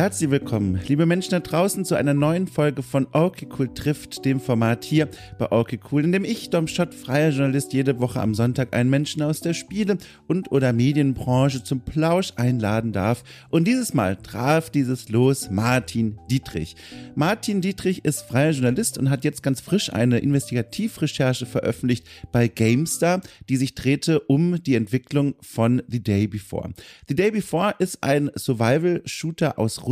Herzlich willkommen, liebe Menschen da draußen, zu einer neuen Folge von Okay Cool trifft, dem Format hier bei Okay Cool, in dem ich, Dom Schott, freier Journalist, jede Woche am Sonntag einen Menschen aus der Spiele- und oder Medienbranche zum Plausch einladen darf. Und dieses Mal traf dieses Los Martin Dietrich. Martin Dietrich ist freier Journalist und hat jetzt ganz frisch eine Investigativrecherche veröffentlicht bei GameStar, die sich drehte um die Entwicklung von The Day Before. The Day Before ist ein Survival-Shooter aus Russland,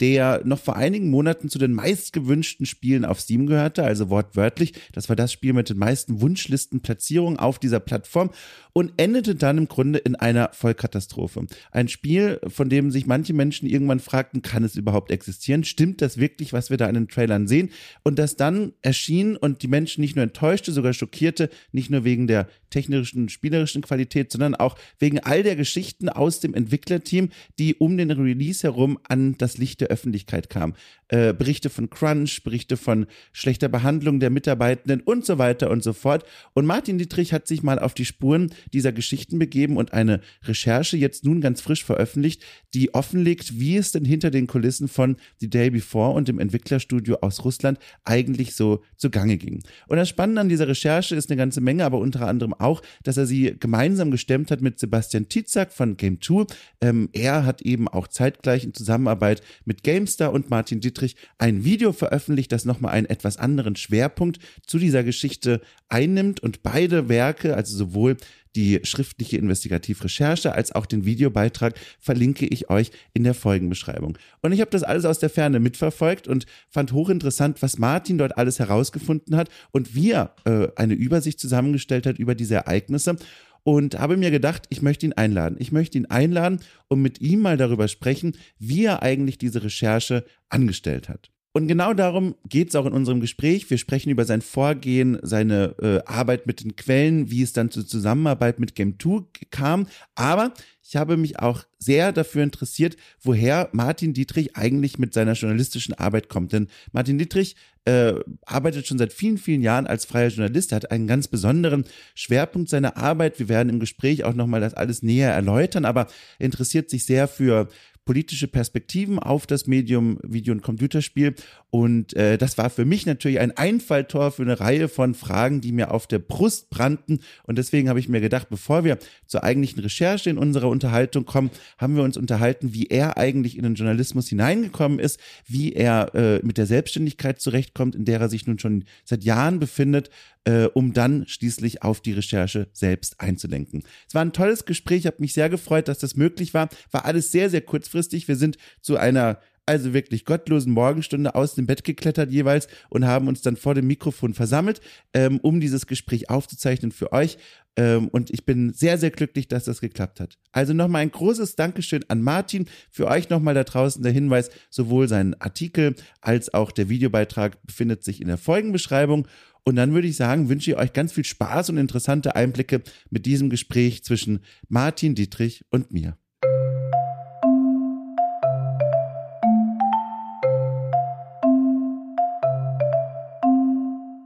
der noch vor einigen Monaten zu den meistgewünschten Spielen auf Steam gehörte, also wortwörtlich. Das war das Spiel mit den meisten Wunschlistenplatzierungen auf dieser Plattform und endete dann im Grunde in einer Vollkatastrophe. Ein Spiel, von dem sich manche Menschen irgendwann fragten, kann es überhaupt existieren? Stimmt das wirklich, was wir da in den Trailern sehen? Und das dann erschien und die Menschen nicht nur enttäuschte, sogar schockierte, nicht nur wegen der technischen, spielerischen Qualität, sondern auch wegen all der Geschichten aus dem Entwicklerteam, die um den Release herum an das Licht der Öffentlichkeit kamen. Äh, Berichte von Crunch, Berichte von schlechter Behandlung der Mitarbeitenden und so weiter und so fort. Und Martin Dietrich hat sich mal auf die Spuren dieser Geschichten begeben und eine Recherche jetzt nun ganz frisch veröffentlicht, die offenlegt, wie es denn hinter den Kulissen von The Day Before und dem Entwicklerstudio aus Russland eigentlich so zugange ging. Und das Spannende an dieser Recherche ist eine ganze Menge, aber unter anderem auch, dass er sie gemeinsam gestemmt hat mit Sebastian Tizak von Game 2. Ähm, er hat eben auch zeitgleich in Zusammenarbeit mit GameStar und Martin Dietrich ein Video veröffentlicht, das nochmal einen etwas anderen Schwerpunkt zu dieser Geschichte einnimmt und beide Werke, also sowohl die schriftliche Investigativrecherche als auch den Videobeitrag verlinke ich euch in der Folgenbeschreibung. Und ich habe das alles aus der Ferne mitverfolgt und fand hochinteressant, was Martin dort alles herausgefunden hat und wie er äh, eine Übersicht zusammengestellt hat über diese Ereignisse und habe mir gedacht, ich möchte ihn einladen. Ich möchte ihn einladen, um mit ihm mal darüber sprechen, wie er eigentlich diese Recherche angestellt hat. Und genau darum geht es auch in unserem Gespräch. Wir sprechen über sein Vorgehen, seine äh, Arbeit mit den Quellen, wie es dann zur Zusammenarbeit mit Game2 kam. Aber ich habe mich auch sehr dafür interessiert, woher Martin Dietrich eigentlich mit seiner journalistischen Arbeit kommt. Denn Martin Dietrich äh, arbeitet schon seit vielen, vielen Jahren als freier Journalist, hat einen ganz besonderen Schwerpunkt seiner Arbeit. Wir werden im Gespräch auch nochmal das alles näher erläutern, aber interessiert sich sehr für politische Perspektiven auf das Medium Video- und Computerspiel. Und äh, das war für mich natürlich ein Einfalltor für eine Reihe von Fragen, die mir auf der Brust brannten. Und deswegen habe ich mir gedacht, bevor wir zur eigentlichen Recherche in unserer Unterhaltung kommen, haben wir uns unterhalten, wie er eigentlich in den Journalismus hineingekommen ist, wie er äh, mit der Selbstständigkeit zurechtkommt, in der er sich nun schon seit Jahren befindet äh, um dann schließlich auf die Recherche selbst einzulenken. Es war ein tolles Gespräch, habe mich sehr gefreut, dass das möglich war. War alles sehr, sehr kurzfristig. Wir sind zu einer also wirklich gottlosen Morgenstunde aus dem Bett geklettert jeweils und haben uns dann vor dem Mikrofon versammelt, ähm, um dieses Gespräch aufzuzeichnen für euch. Ähm, und ich bin sehr, sehr glücklich, dass das geklappt hat. Also nochmal ein großes Dankeschön an Martin. Für euch nochmal da draußen der Hinweis, sowohl sein Artikel als auch der Videobeitrag befindet sich in der Folgenbeschreibung. Und dann würde ich sagen, wünsche ich euch ganz viel Spaß und interessante Einblicke mit diesem Gespräch zwischen Martin Dietrich und mir.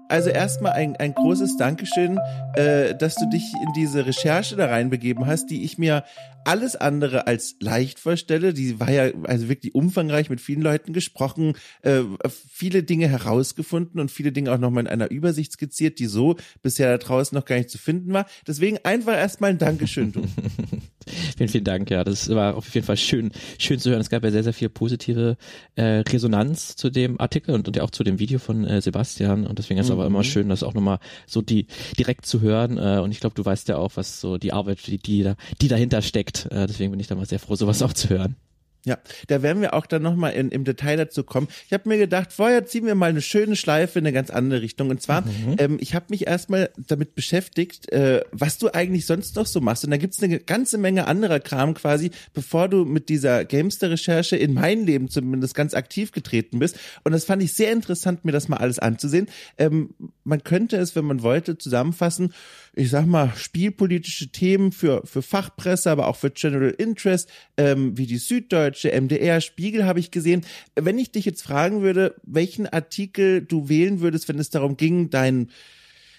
Also erstmal ein, ein großes Dankeschön, äh, dass du dich in diese Recherche da reinbegeben hast, die ich mir alles andere als leicht vorstelle. Die war ja also wirklich umfangreich mit vielen Leuten gesprochen, äh, viele Dinge herausgefunden und viele Dinge auch nochmal in einer Übersicht skizziert, die so bisher da draußen noch gar nicht zu finden war. Deswegen einfach erstmal ein Dankeschön, du. vielen, vielen Dank, ja. Das war auf jeden Fall schön, schön zu hören. Es gab ja sehr, sehr viel positive äh, Resonanz zu dem Artikel und, und ja auch zu dem Video von äh, Sebastian. Und deswegen ist mhm. Aber immer schön, das auch nochmal so die direkt zu hören. Äh, und ich glaube, du weißt ja auch, was so die Arbeit, die, die, da, die dahinter steckt. Äh, deswegen bin ich da mal sehr froh, sowas auch zu hören. Ja, da werden wir auch dann nochmal im Detail dazu kommen. Ich habe mir gedacht, vorher ziehen wir mal eine schöne Schleife in eine ganz andere Richtung. Und zwar, mhm. ähm, ich habe mich erstmal damit beschäftigt, äh, was du eigentlich sonst noch so machst. Und da gibt's eine ganze Menge anderer Kram quasi, bevor du mit dieser Gamester-Recherche in mein Leben zumindest ganz aktiv getreten bist. Und das fand ich sehr interessant, mir das mal alles anzusehen. Ähm, man könnte es, wenn man wollte, zusammenfassen ich sag mal, spielpolitische Themen für, für Fachpresse, aber auch für General Interest, ähm, wie die Süddeutsche, MDR, Spiegel habe ich gesehen. Wenn ich dich jetzt fragen würde, welchen Artikel du wählen würdest, wenn es darum ging, dein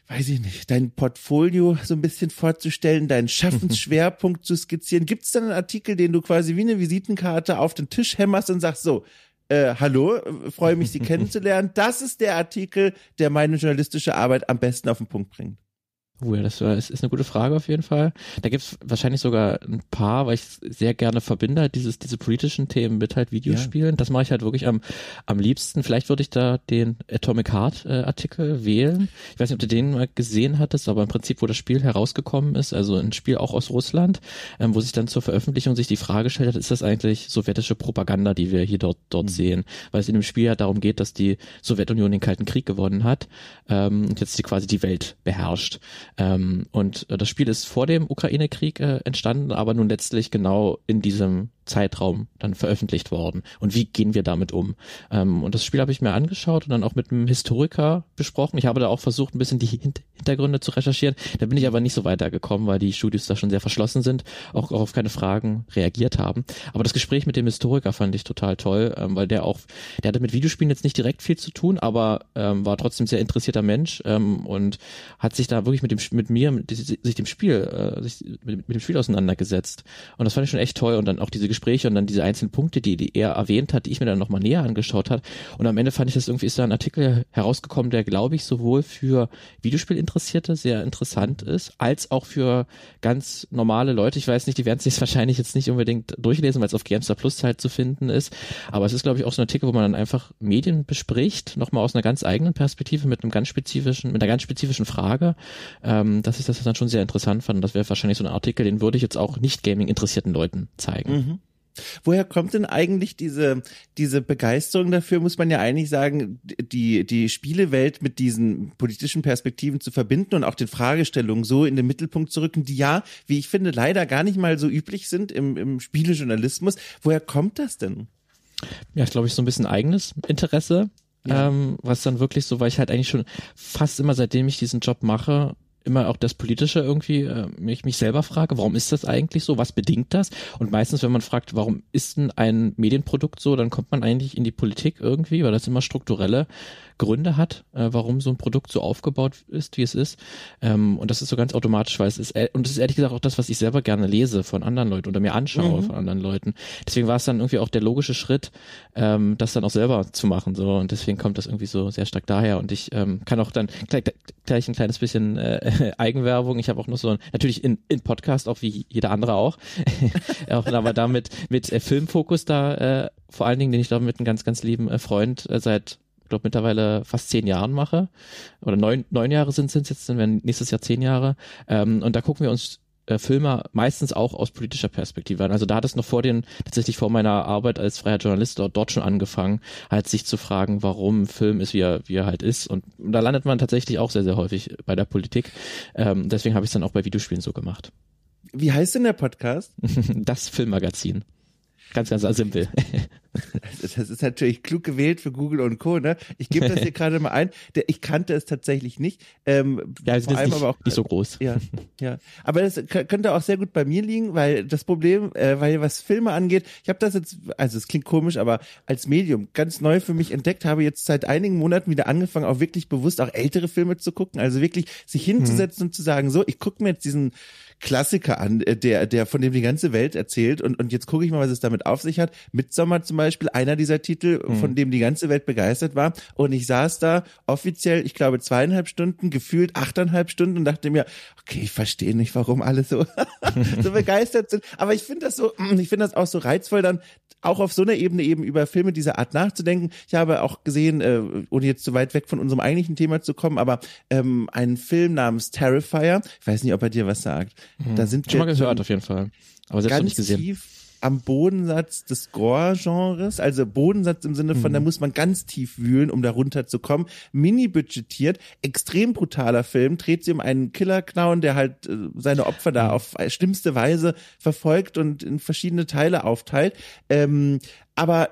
weiß ich nicht, dein Portfolio so ein bisschen vorzustellen, deinen Schaffensschwerpunkt zu skizzieren. Gibt es dann einen Artikel, den du quasi wie eine Visitenkarte auf den Tisch hämmerst und sagst so, äh, hallo, freue mich, Sie kennenzulernen. Das ist der Artikel, der meine journalistische Arbeit am besten auf den Punkt bringt. Oh ja, das ist, ist eine gute Frage auf jeden Fall. Da gibt's wahrscheinlich sogar ein paar, weil ich sehr gerne verbinde, halt dieses, diese politischen Themen mit halt Videospielen. Ja. Das mache ich halt wirklich am, am liebsten. Vielleicht würde ich da den Atomic Heart äh, Artikel wählen. Ich weiß nicht, ob du den mal gesehen hattest, aber im Prinzip, wo das Spiel herausgekommen ist, also ein Spiel auch aus Russland, ähm, wo sich dann zur Veröffentlichung sich die Frage gestellt hat, ist das eigentlich sowjetische Propaganda, die wir hier dort, dort mhm. sehen? Weil es in dem Spiel ja darum geht, dass die Sowjetunion den Kalten Krieg gewonnen hat ähm, und jetzt die quasi die Welt beherrscht. Ähm, und äh, das Spiel ist vor dem Ukraine-Krieg äh, entstanden, aber nun letztlich genau in diesem Zeitraum dann veröffentlicht worden und wie gehen wir damit um. Ähm, und das Spiel habe ich mir angeschaut und dann auch mit einem Historiker besprochen. Ich habe da auch versucht, ein bisschen die Hint Hintergründe zu recherchieren. Da bin ich aber nicht so weitergekommen, weil die Studios da schon sehr verschlossen sind, auch, auch auf keine Fragen reagiert haben. Aber das Gespräch mit dem Historiker fand ich total toll, ähm, weil der auch, der hatte mit Videospielen jetzt nicht direkt viel zu tun, aber ähm, war trotzdem sehr interessierter Mensch ähm, und hat sich da wirklich mit dem mit mir, mit, sich dem Spiel, äh, sich mit, mit dem Spiel auseinandergesetzt. Und das fand ich schon echt toll. Und dann auch diese Gespräche und dann diese einzelnen Punkte, die, die er erwähnt hat, die ich mir dann nochmal näher angeschaut hat. Und am Ende fand ich das irgendwie, ist da ein Artikel herausgekommen, der, glaube ich, sowohl für Videospielinteressierte sehr interessant ist, als auch für ganz normale Leute. Ich weiß nicht, die werden sich wahrscheinlich jetzt nicht unbedingt durchlesen, weil es auf Gamestar Plus halt zu finden ist. Aber es ist, glaube ich, auch so ein Artikel, wo man dann einfach Medien bespricht, nochmal aus einer ganz eigenen Perspektive, mit einem ganz spezifischen, mit einer ganz spezifischen Frage, ähm, dass ich das dann schon sehr interessant fand. Das wäre wahrscheinlich so ein Artikel, den würde ich jetzt auch nicht Gaming interessierten Leuten zeigen. Mhm. Woher kommt denn eigentlich diese, diese Begeisterung dafür, muss man ja eigentlich sagen, die, die Spielewelt mit diesen politischen Perspektiven zu verbinden und auch den Fragestellungen so in den Mittelpunkt zu rücken, die ja, wie ich finde, leider gar nicht mal so üblich sind im, im Spielejournalismus. Woher kommt das denn? Ja, ich glaube, ich so ein bisschen eigenes Interesse. Ja. Ähm, was dann wirklich so, weil ich halt eigentlich schon fast immer, seitdem ich diesen Job mache, immer auch das Politische irgendwie äh, mich, mich selber frage, warum ist das eigentlich so? Was bedingt das? Und meistens, wenn man fragt, warum ist denn ein Medienprodukt so, dann kommt man eigentlich in die Politik irgendwie, weil das immer strukturelle Gründe hat, äh, warum so ein Produkt so aufgebaut ist, wie es ist. Ähm, und das ist so ganz automatisch, weil es ist, und es ist ehrlich gesagt auch das, was ich selber gerne lese von anderen Leuten oder mir anschaue mhm. von anderen Leuten. Deswegen war es dann irgendwie auch der logische Schritt, ähm, das dann auch selber zu machen. So und deswegen kommt das irgendwie so sehr stark daher. Und ich ähm, kann auch dann gleich, gleich ein kleines bisschen äh, Eigenwerbung. Ich habe auch noch so ein, natürlich in, in Podcast, auch wie jeder andere auch, auch aber damit mit äh, Filmfokus da äh, vor allen Dingen, den ich da mit einem ganz, ganz lieben äh, Freund äh, seit glaube mittlerweile fast zehn Jahren mache. Oder neun, neun Jahre sind es jetzt, dann werden nächstes Jahr zehn Jahre. Ähm, und da gucken wir uns äh, Filme meistens auch aus politischer Perspektive an. Also da hat es noch vor den, tatsächlich vor meiner Arbeit als freier Journalist dort, dort schon angefangen, halt sich zu fragen, warum Film ist, wie er, wie er halt ist. Und da landet man tatsächlich auch sehr, sehr häufig bei der Politik. Ähm, deswegen habe ich es dann auch bei Videospielen so gemacht. Wie heißt denn der Podcast? das Filmmagazin. Ganz, ganz simpel. Das ist natürlich klug gewählt für Google und Co. Ne? Ich gebe das hier gerade mal ein. Ich kannte es tatsächlich nicht. Ähm, ja, es ist nicht, aber auch, nicht so groß. Ja, ja. Aber das könnte auch sehr gut bei mir liegen, weil das Problem, äh, weil was Filme angeht, ich habe das jetzt, also es klingt komisch, aber als Medium ganz neu für mich entdeckt, habe jetzt seit einigen Monaten wieder angefangen, auch wirklich bewusst auch ältere Filme zu gucken. Also wirklich sich hinzusetzen hm. und zu sagen, so, ich gucke mir jetzt diesen Klassiker an, äh, der, der von dem die ganze Welt erzählt und, und jetzt gucke ich mal, was es damit auf sich hat. Midsommer zum Beispiel, einer dieser Titel, mhm. von dem die ganze Welt begeistert war und ich saß da offiziell, ich glaube zweieinhalb Stunden, gefühlt achteinhalb Stunden und dachte mir, okay, ich verstehe nicht, warum alle so, so begeistert sind, aber ich finde das so, ich finde das auch so reizvoll dann, auch auf so einer Ebene eben über Filme dieser Art nachzudenken. Ich habe auch gesehen, äh, ohne jetzt zu weit weg von unserem eigentlichen Thema zu kommen, aber ähm, einen Film namens Terrifier, ich weiß nicht, ob er dir was sagt. Mhm. Da sind Schon mal gehört, auf jeden Fall. Aber selbst noch nicht gesehen. Tief am Bodensatz des Gore-Genres, also Bodensatz im Sinne von, mhm. da muss man ganz tief wühlen, um da runterzukommen. Mini-budgetiert, extrem brutaler Film, dreht sich um einen Killer-Clown, der halt äh, seine Opfer da mhm. auf schlimmste Weise verfolgt und in verschiedene Teile aufteilt. Ähm, aber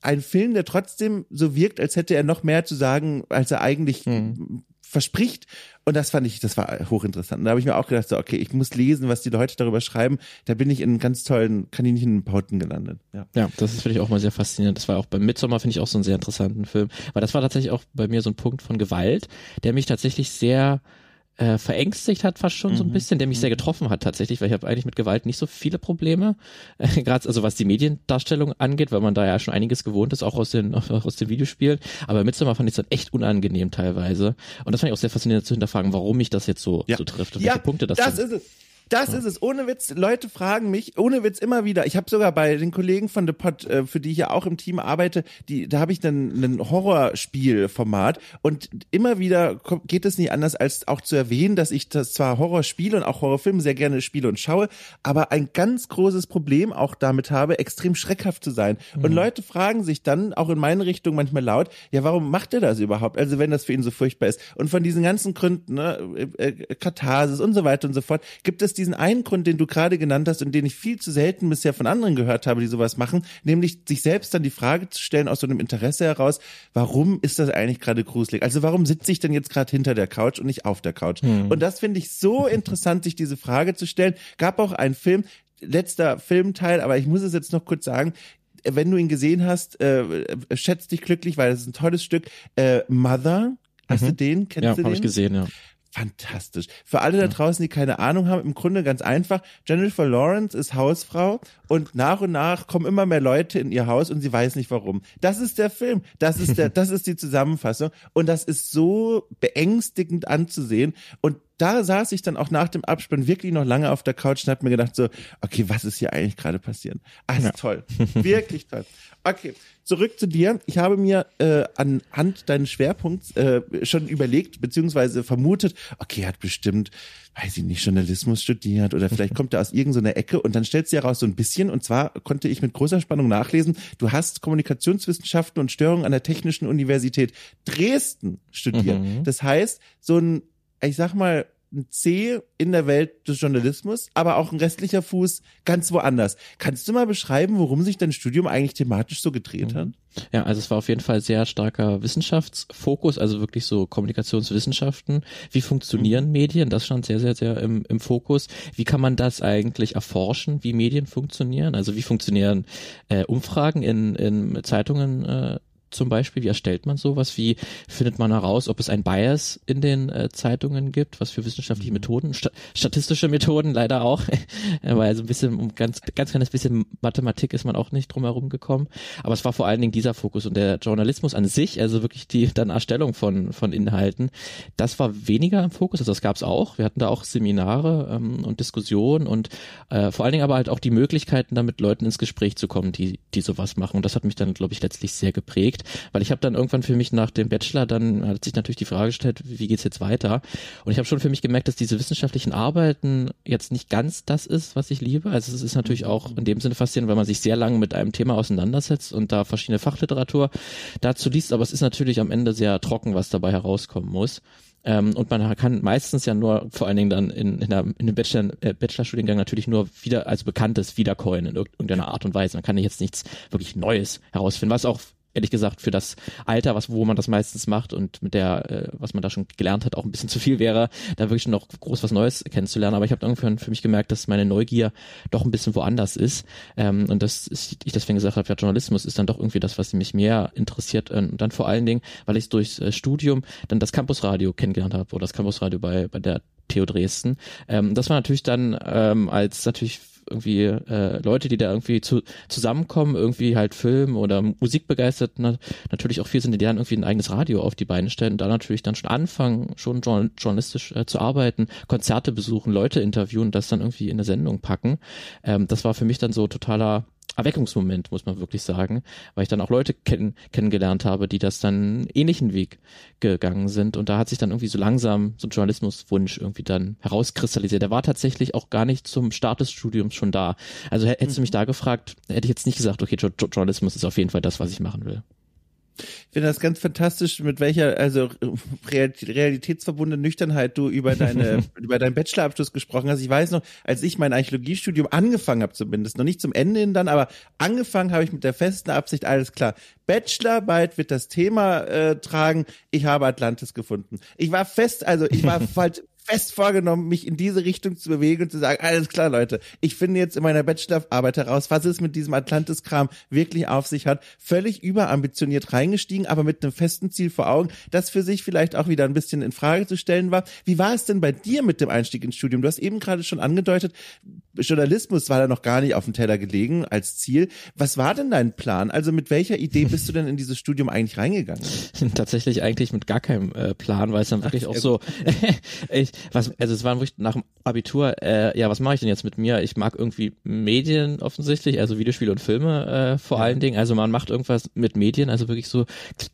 ein Film, der trotzdem so wirkt, als hätte er noch mehr zu sagen, als er eigentlich mhm. Verspricht und das fand ich, das war hochinteressant. Und da habe ich mir auch gedacht, so, okay, ich muss lesen, was die Leute darüber schreiben. Da bin ich in ganz tollen Kaninchenbauten gelandet. Ja, ja das ist, finde ich, auch mal sehr faszinierend. Das war auch beim Midsommar, finde ich, auch so einen sehr interessanten Film. Weil das war tatsächlich auch bei mir so ein Punkt von Gewalt, der mich tatsächlich sehr äh, verängstigt hat fast schon mhm. so ein mhm. bisschen, der mich sehr mhm. getroffen hat tatsächlich, weil ich habe eigentlich mit Gewalt nicht so viele Probleme, äh, gerade also was die Mediendarstellung angeht, weil man da ja schon einiges gewohnt ist, auch aus den aus den Videospielen. Aber Midsommar fand ich dann echt unangenehm teilweise und das fand ich auch sehr faszinierend zu hinterfragen, warum mich das jetzt so ja. so trifft und ja, welche Punkte das, das sind. ist es. Das ist es. Ohne Witz, Leute fragen mich, ohne Witz immer wieder. Ich habe sogar bei den Kollegen von The Pod, äh, für die ich ja auch im Team arbeite, die, da habe ich dann ein Horrorspielformat und immer wieder geht es nicht anders, als auch zu erwähnen, dass ich das zwar Horrorspiele und auch Horrorfilme sehr gerne spiele und schaue, aber ein ganz großes Problem auch damit habe, extrem schreckhaft zu sein. Mhm. Und Leute fragen sich dann auch in meine Richtung manchmal laut, ja, warum macht er das überhaupt? Also wenn das für ihn so furchtbar ist. Und von diesen ganzen Gründen, ne, äh, äh Katharsis und so weiter und so fort, gibt es diesen einen Grund, den du gerade genannt hast und den ich viel zu selten bisher von anderen gehört habe, die sowas machen, nämlich sich selbst dann die Frage zu stellen aus so einem Interesse heraus, warum ist das eigentlich gerade gruselig? Also warum sitze ich denn jetzt gerade hinter der Couch und nicht auf der Couch? Hm. Und das finde ich so interessant, sich diese Frage zu stellen. Gab auch einen Film, letzter Filmteil, aber ich muss es jetzt noch kurz sagen, wenn du ihn gesehen hast, äh, schätzt dich glücklich, weil das ist ein tolles Stück. Äh, Mother, hast mhm. du den? Kennst ja, du den? Ja, habe ich gesehen, ja fantastisch. Für alle da draußen, die keine Ahnung haben, im Grunde ganz einfach. Jennifer Lawrence ist Hausfrau und nach und nach kommen immer mehr Leute in ihr Haus und sie weiß nicht warum. Das ist der Film. Das ist der, das ist die Zusammenfassung. Und das ist so beängstigend anzusehen. Und da saß ich dann auch nach dem Abspann wirklich noch lange auf der Couch und hab mir gedacht so, okay, was ist hier eigentlich gerade passieren? Ah, ist ja. toll. wirklich toll. Okay, zurück zu dir. Ich habe mir äh, anhand deines Schwerpunkts äh, schon überlegt, beziehungsweise vermutet, okay, er hat bestimmt, weiß ich nicht, Journalismus studiert oder vielleicht kommt er aus irgendeiner Ecke und dann stellt sie heraus so ein bisschen und zwar konnte ich mit großer Spannung nachlesen, du hast Kommunikationswissenschaften und Störung an der Technischen Universität Dresden studiert. Mhm. Das heißt, so ein, ich sag mal, ein C in der Welt des Journalismus, aber auch ein restlicher Fuß ganz woanders. Kannst du mal beschreiben, worum sich dein Studium eigentlich thematisch so gedreht hat? Ja, also es war auf jeden Fall sehr starker Wissenschaftsfokus, also wirklich so Kommunikationswissenschaften. Wie funktionieren mhm. Medien? Das stand sehr, sehr, sehr im, im Fokus. Wie kann man das eigentlich erforschen, wie Medien funktionieren? Also wie funktionieren äh, Umfragen in, in Zeitungen äh, zum Beispiel? Wie erstellt man sowas? Wie findet man heraus, ob es ein Bias in den äh, Zeitungen gibt? Was für wissenschaftliche mhm. Methoden? Sta statistische Methoden leider auch. Weil so ein bisschen, um ganz, ganz kleines bisschen Mathematik ist man auch nicht drum herum gekommen. Aber es war vor allen Dingen dieser Fokus und der Journalismus an sich, also wirklich die dann Erstellung von, von Inhalten, das war weniger im Fokus. Also das gab es auch. Wir hatten da auch Seminare ähm, und Diskussionen und äh, vor allen Dingen aber halt auch die Möglichkeiten, da mit Leuten ins Gespräch zu kommen, die, die sowas machen. Und das hat mich dann, glaube ich, letztlich sehr geprägt weil ich habe dann irgendwann für mich nach dem Bachelor dann hat sich natürlich die Frage gestellt, wie geht's jetzt weiter? Und ich habe schon für mich gemerkt, dass diese wissenschaftlichen Arbeiten jetzt nicht ganz das ist, was ich liebe. Also es ist natürlich auch in dem Sinne faszinierend, weil man sich sehr lange mit einem Thema auseinandersetzt und da verschiedene Fachliteratur dazu liest, aber es ist natürlich am Ende sehr trocken, was dabei herauskommen muss. Ähm, und man kann meistens ja nur, vor allen Dingen dann in, in, der, in dem Bachelor, äh, Bachelorstudiengang natürlich nur wieder als Bekanntes wiedercoinen in irgendeiner Art und Weise. Man kann jetzt nichts wirklich Neues herausfinden, was auch ehrlich gesagt für das Alter, was wo man das meistens macht und mit der, äh, was man da schon gelernt hat, auch ein bisschen zu viel wäre, da wirklich noch groß was Neues kennenzulernen. Aber ich habe irgendwann für mich gemerkt, dass meine Neugier doch ein bisschen woanders ist ähm, und dass ich deswegen gesagt habe, ja, Journalismus ist dann doch irgendwie das, was mich mehr interessiert und dann vor allen Dingen, weil ich durchs äh, Studium dann das Campusradio kennengelernt habe oder das Campusradio bei bei der TU Dresden. Ähm, das war natürlich dann ähm, als natürlich irgendwie äh, Leute, die da irgendwie zu, zusammenkommen, irgendwie halt Film oder Musik begeistert, na, natürlich auch viel sind, die dann irgendwie ein eigenes Radio auf die Beine stellen und da natürlich dann schon anfangen, schon journalistisch äh, zu arbeiten, Konzerte besuchen, Leute interviewen, das dann irgendwie in eine Sendung packen. Ähm, das war für mich dann so totaler Erweckungsmoment, muss man wirklich sagen, weil ich dann auch Leute kenn kennengelernt habe, die das dann ähnlichen Weg gegangen sind und da hat sich dann irgendwie so langsam so ein Journalismuswunsch irgendwie dann herauskristallisiert. Der war tatsächlich auch gar nicht zum Start des Studiums schon da. Also hättest mhm. du mich da gefragt, hätte ich jetzt nicht gesagt, okay, Journalismus ist auf jeden Fall das, was ich machen will. Ich finde das ganz fantastisch, mit welcher also realitätsverbundene Nüchternheit du über deine über deinen Bachelorabschluss gesprochen hast. Ich weiß noch, als ich mein Archäologiestudium angefangen habe, zumindest noch nicht zum Ende hin dann, aber angefangen habe ich mit der festen Absicht, alles klar. Bachelorarbeit wird das Thema äh, tragen. Ich habe Atlantis gefunden. Ich war fest, also ich war halt fest vorgenommen, mich in diese Richtung zu bewegen und zu sagen, alles klar, Leute, ich finde jetzt in meiner Bachelorarbeit heraus, was es mit diesem Atlantis-Kram wirklich auf sich hat. Völlig überambitioniert reingestiegen, aber mit einem festen Ziel vor Augen, das für sich vielleicht auch wieder ein bisschen in Frage zu stellen war. Wie war es denn bei dir mit dem Einstieg ins Studium? Du hast eben gerade schon angedeutet, Journalismus war da noch gar nicht auf dem Teller gelegen als Ziel. Was war denn dein Plan? Also mit welcher Idee bist du denn in dieses Studium eigentlich reingegangen? Tatsächlich eigentlich mit gar keinem äh, Plan, weil es dann wirklich Ach, auch so, ich, was, also es war wirklich nach dem Abitur, äh, ja, was mache ich denn jetzt mit mir? Ich mag irgendwie Medien offensichtlich, also Videospiele und Filme äh, vor ja. allen Dingen. Also man macht irgendwas mit Medien, also wirklich so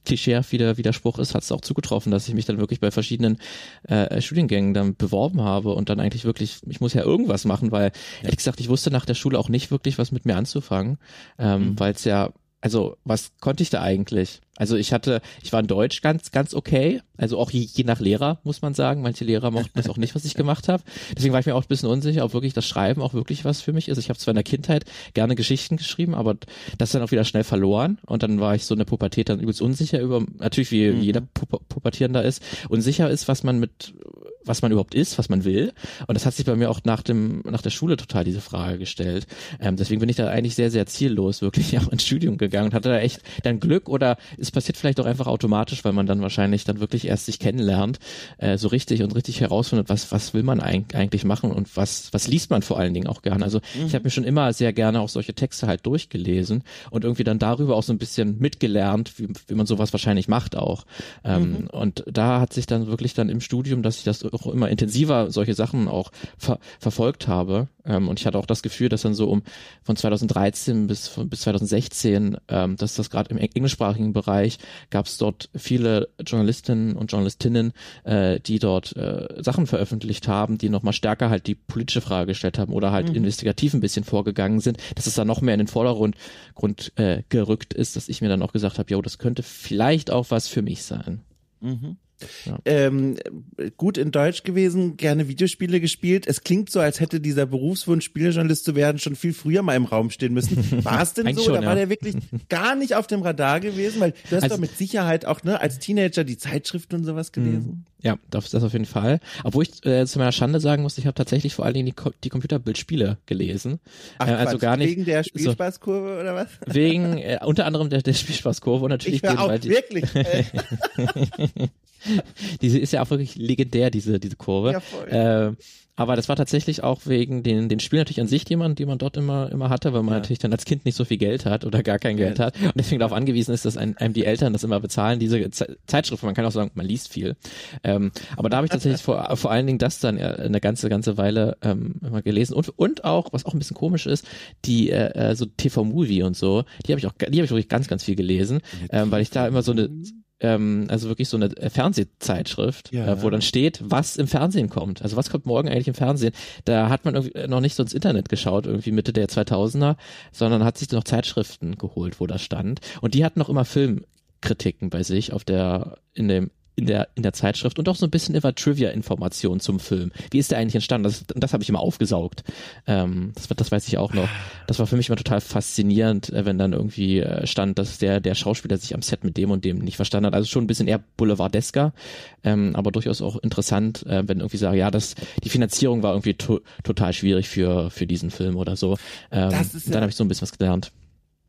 klischeehaft wie der Widerspruch ist, hat es auch zugetroffen, dass ich mich dann wirklich bei verschiedenen äh, Studiengängen dann beworben habe und dann eigentlich wirklich, ich muss ja irgendwas machen, weil. Ehrlich gesagt, ich wusste nach der Schule auch nicht wirklich, was mit mir anzufangen, ähm, mhm. weil es ja also was konnte ich da eigentlich? Also ich hatte, ich war in Deutsch ganz, ganz okay. Also auch je, je nach Lehrer, muss man sagen. Manche Lehrer mochten das auch nicht, was ich gemacht habe. Deswegen war ich mir auch ein bisschen unsicher, ob wirklich das Schreiben auch wirklich was für mich ist. Ich habe zwar in der Kindheit gerne Geschichten geschrieben, aber das dann auch wieder schnell verloren. Und dann war ich so in der Pubertät dann übelst unsicher über, natürlich wie mhm. jeder Pu Pubertierender ist, unsicher ist, was man mit was man überhaupt ist, was man will. Und das hat sich bei mir auch nach dem nach der Schule total diese Frage gestellt. Ähm, deswegen bin ich da eigentlich sehr sehr ziellos wirklich auch ins Studium gegangen und hatte da echt dann Glück oder es passiert vielleicht auch einfach automatisch, weil man dann wahrscheinlich dann wirklich erst sich kennenlernt, äh, so richtig und richtig herausfindet, was was will man eigentlich machen und was was liest man vor allen Dingen auch gerne. Also mhm. ich habe mir schon immer sehr gerne auch solche Texte halt durchgelesen und irgendwie dann darüber auch so ein bisschen mitgelernt, wie, wie man sowas wahrscheinlich macht auch. Ähm, mhm. Und da hat sich dann wirklich dann im Studium, dass ich das auch immer intensiver solche Sachen auch ver verfolgt habe. Ähm, und ich hatte auch das Gefühl, dass dann so um von 2013 bis, bis 2016, ähm, dass das gerade im englischsprachigen Bereich gab es dort viele Journalistinnen und Journalistinnen, äh, die dort äh, Sachen veröffentlicht haben, die nochmal stärker halt die politische Frage gestellt haben oder halt mhm. investigativ ein bisschen vorgegangen sind, dass es dann noch mehr in den Vordergrund Grund, äh, gerückt ist, dass ich mir dann auch gesagt habe, jo, das könnte vielleicht auch was für mich sein. Mhm. Ja. Ähm, gut in Deutsch gewesen, gerne Videospiele gespielt. Es klingt so, als hätte dieser Berufswunsch, Spielejournalist zu werden, schon viel früher mal im Raum stehen müssen. War es denn so schon, oder ja. war der wirklich gar nicht auf dem Radar gewesen? Weil du hast also, doch mit Sicherheit auch ne, als Teenager die Zeitschriften und sowas hm. gelesen. Ja, das, das auf jeden Fall. Obwohl ich äh, zu meiner Schande sagen muss, ich habe tatsächlich vor allen Dingen die, die Computerbildspiele gelesen. Ach, äh, also Quatsch, gar nicht wegen der Spielspaßkurve so, oder was? Wegen äh, unter anderem der, der Spielspaßkurve und natürlich ich den, auch die, wirklich. diese ist ja auch wirklich legendär, diese, diese Kurve. Ja, voll. Äh, aber das war tatsächlich auch wegen den, den Spielen natürlich an sich, die man, die man dort immer, immer hatte, weil man ja. natürlich dann als Kind nicht so viel Geld hat oder gar kein Geld hat und deswegen darauf angewiesen ist, dass einem, einem die Eltern das immer bezahlen, diese Ze Zeitschriften. Man kann auch sagen, man liest viel. Ähm, aber da habe ich tatsächlich vor, vor allen Dingen das dann eine ganze, ganze Weile ähm, immer gelesen und, und auch, was auch ein bisschen komisch ist, die äh, äh so TV-Movie und so, die habe ich auch, die habe ich wirklich ganz, ganz viel gelesen, ähm, weil ich da immer so eine ähm, also wirklich so eine Fernsehzeitschrift, ja. äh, wo dann steht, was im Fernsehen kommt. Also was kommt morgen eigentlich im Fernsehen? Da hat man irgendwie noch nicht so ins Internet geschaut, irgendwie Mitte der 2000er, sondern hat sich noch Zeitschriften geholt, wo das stand. Und die hatten noch immer Filmkritiken bei sich auf der, in dem in der, in der Zeitschrift und auch so ein bisschen über Trivia-Informationen zum Film. Wie ist der eigentlich entstanden? Das, das habe ich immer aufgesaugt. Ähm, das, das weiß ich auch noch. Das war für mich immer total faszinierend, äh, wenn dann irgendwie äh, stand, dass der, der Schauspieler sich am Set mit dem und dem nicht verstanden hat. Also schon ein bisschen eher boulevardesker, ähm, aber durchaus auch interessant, äh, wenn irgendwie sagen, ja, das, die Finanzierung war irgendwie to total schwierig für, für diesen Film oder so. Ähm, das ist ja dann habe ich so ein bisschen was gelernt.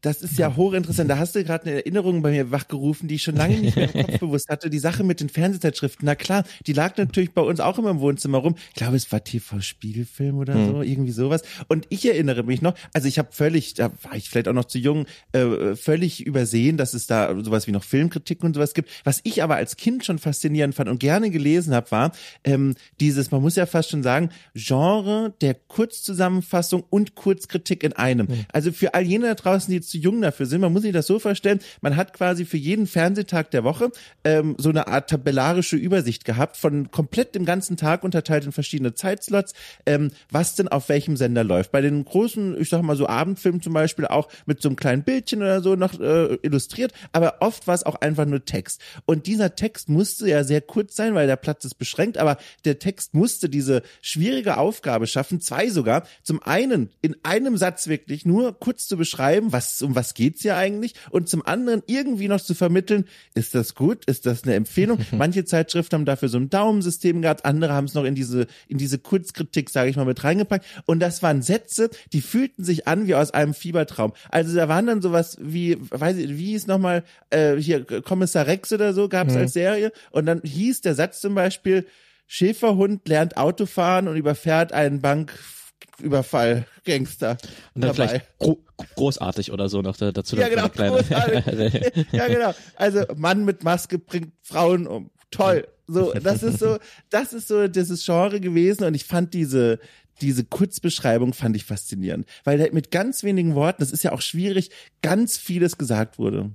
Das ist ja hochinteressant. Da hast du gerade eine Erinnerung bei mir wachgerufen, die ich schon lange nicht mehr im Kopf bewusst hatte. Die Sache mit den Fernsehzeitschriften. Na klar, die lag natürlich bei uns auch immer im Wohnzimmer rum. Ich glaube, es war TV-Spielfilm oder mhm. so, irgendwie sowas. Und ich erinnere mich noch, also ich habe völlig, da war ich vielleicht auch noch zu jung, äh, völlig übersehen, dass es da sowas wie noch Filmkritiken und sowas gibt. Was ich aber als Kind schon faszinierend fand und gerne gelesen habe, war ähm, dieses, man muss ja fast schon sagen, Genre der Kurzzusammenfassung und Kurzkritik in einem. Mhm. Also für all jene da draußen, die zu jung dafür sind. Man muss sich das so vorstellen, man hat quasi für jeden Fernsehtag der Woche ähm, so eine Art tabellarische Übersicht gehabt von komplett dem ganzen Tag unterteilt in verschiedene Zeitslots, ähm, was denn auf welchem Sender läuft. Bei den großen, ich sag mal so Abendfilmen zum Beispiel auch mit so einem kleinen Bildchen oder so noch äh, illustriert, aber oft war es auch einfach nur Text. Und dieser Text musste ja sehr kurz sein, weil der Platz ist beschränkt, aber der Text musste diese schwierige Aufgabe schaffen, zwei sogar. Zum einen in einem Satz wirklich nur kurz zu beschreiben, was um was geht's hier eigentlich? Und zum anderen irgendwie noch zu vermitteln, ist das gut? Ist das eine Empfehlung? Manche Zeitschriften haben dafür so ein Daumensystem gehabt, andere haben es noch in diese, in diese Kurzkritik, sage ich mal, mit reingepackt. Und das waren Sätze, die fühlten sich an wie aus einem Fiebertraum. Also da waren dann sowas wie, weiß ich, wie hieß nochmal, äh, hier Kommissar Rex oder so gab es mhm. als Serie. Und dann hieß der Satz zum Beispiel, Schäferhund lernt Autofahren und überfährt einen Banküberfall Gangster. Und dann dabei. vielleicht gro großartig oder so noch dazu. Ja, genau, großartig. ja, genau. Also Mann mit Maske bringt Frauen um. Toll. So, das ist so, das ist so dieses Genre gewesen und ich fand diese, diese Kurzbeschreibung fand ich faszinierend, weil mit ganz wenigen Worten, das ist ja auch schwierig, ganz vieles gesagt wurde.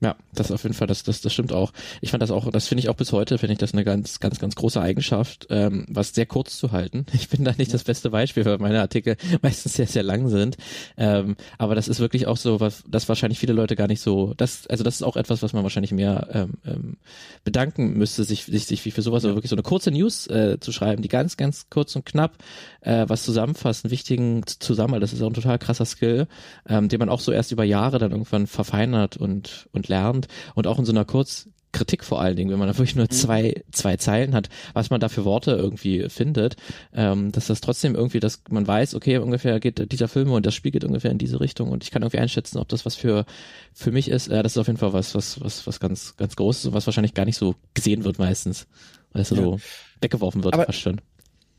Ja, das auf jeden Fall, das, das, das stimmt auch. Ich fand das auch, das finde ich auch bis heute, finde ich das eine ganz, ganz, ganz große Eigenschaft, ähm, was sehr kurz zu halten. Ich bin da nicht das beste Beispiel, weil meine Artikel meistens sehr, sehr lang sind. Ähm, aber das ist wirklich auch so, was, das wahrscheinlich viele Leute gar nicht so, das, also das ist auch etwas, was man wahrscheinlich mehr ähm, ähm, bedanken müsste, sich, sich, sich für sowas, aber wirklich so eine kurze News äh, zu schreiben, die ganz, ganz kurz und knapp äh, was zusammenfasst, einen wichtigen Zusammenhalt. Das ist auch ein total krasser Skill, ähm, den man auch so erst über Jahre dann irgendwann verfeinert und, und lernt. Und auch in so einer kurz Kritik vor allen Dingen, wenn man da wirklich nur mhm. zwei, zwei Zeilen hat, was man da für Worte irgendwie findet, ähm, dass das trotzdem irgendwie, dass man weiß, okay, ungefähr geht dieser Film und das Spiel geht ungefähr in diese Richtung und ich kann irgendwie einschätzen, ob das was für, für mich ist. Äh, das ist auf jeden Fall was, was, was, was ganz, ganz Großes und was wahrscheinlich gar nicht so gesehen wird meistens. Weil es ja. so weggeworfen wird, Aber fast schon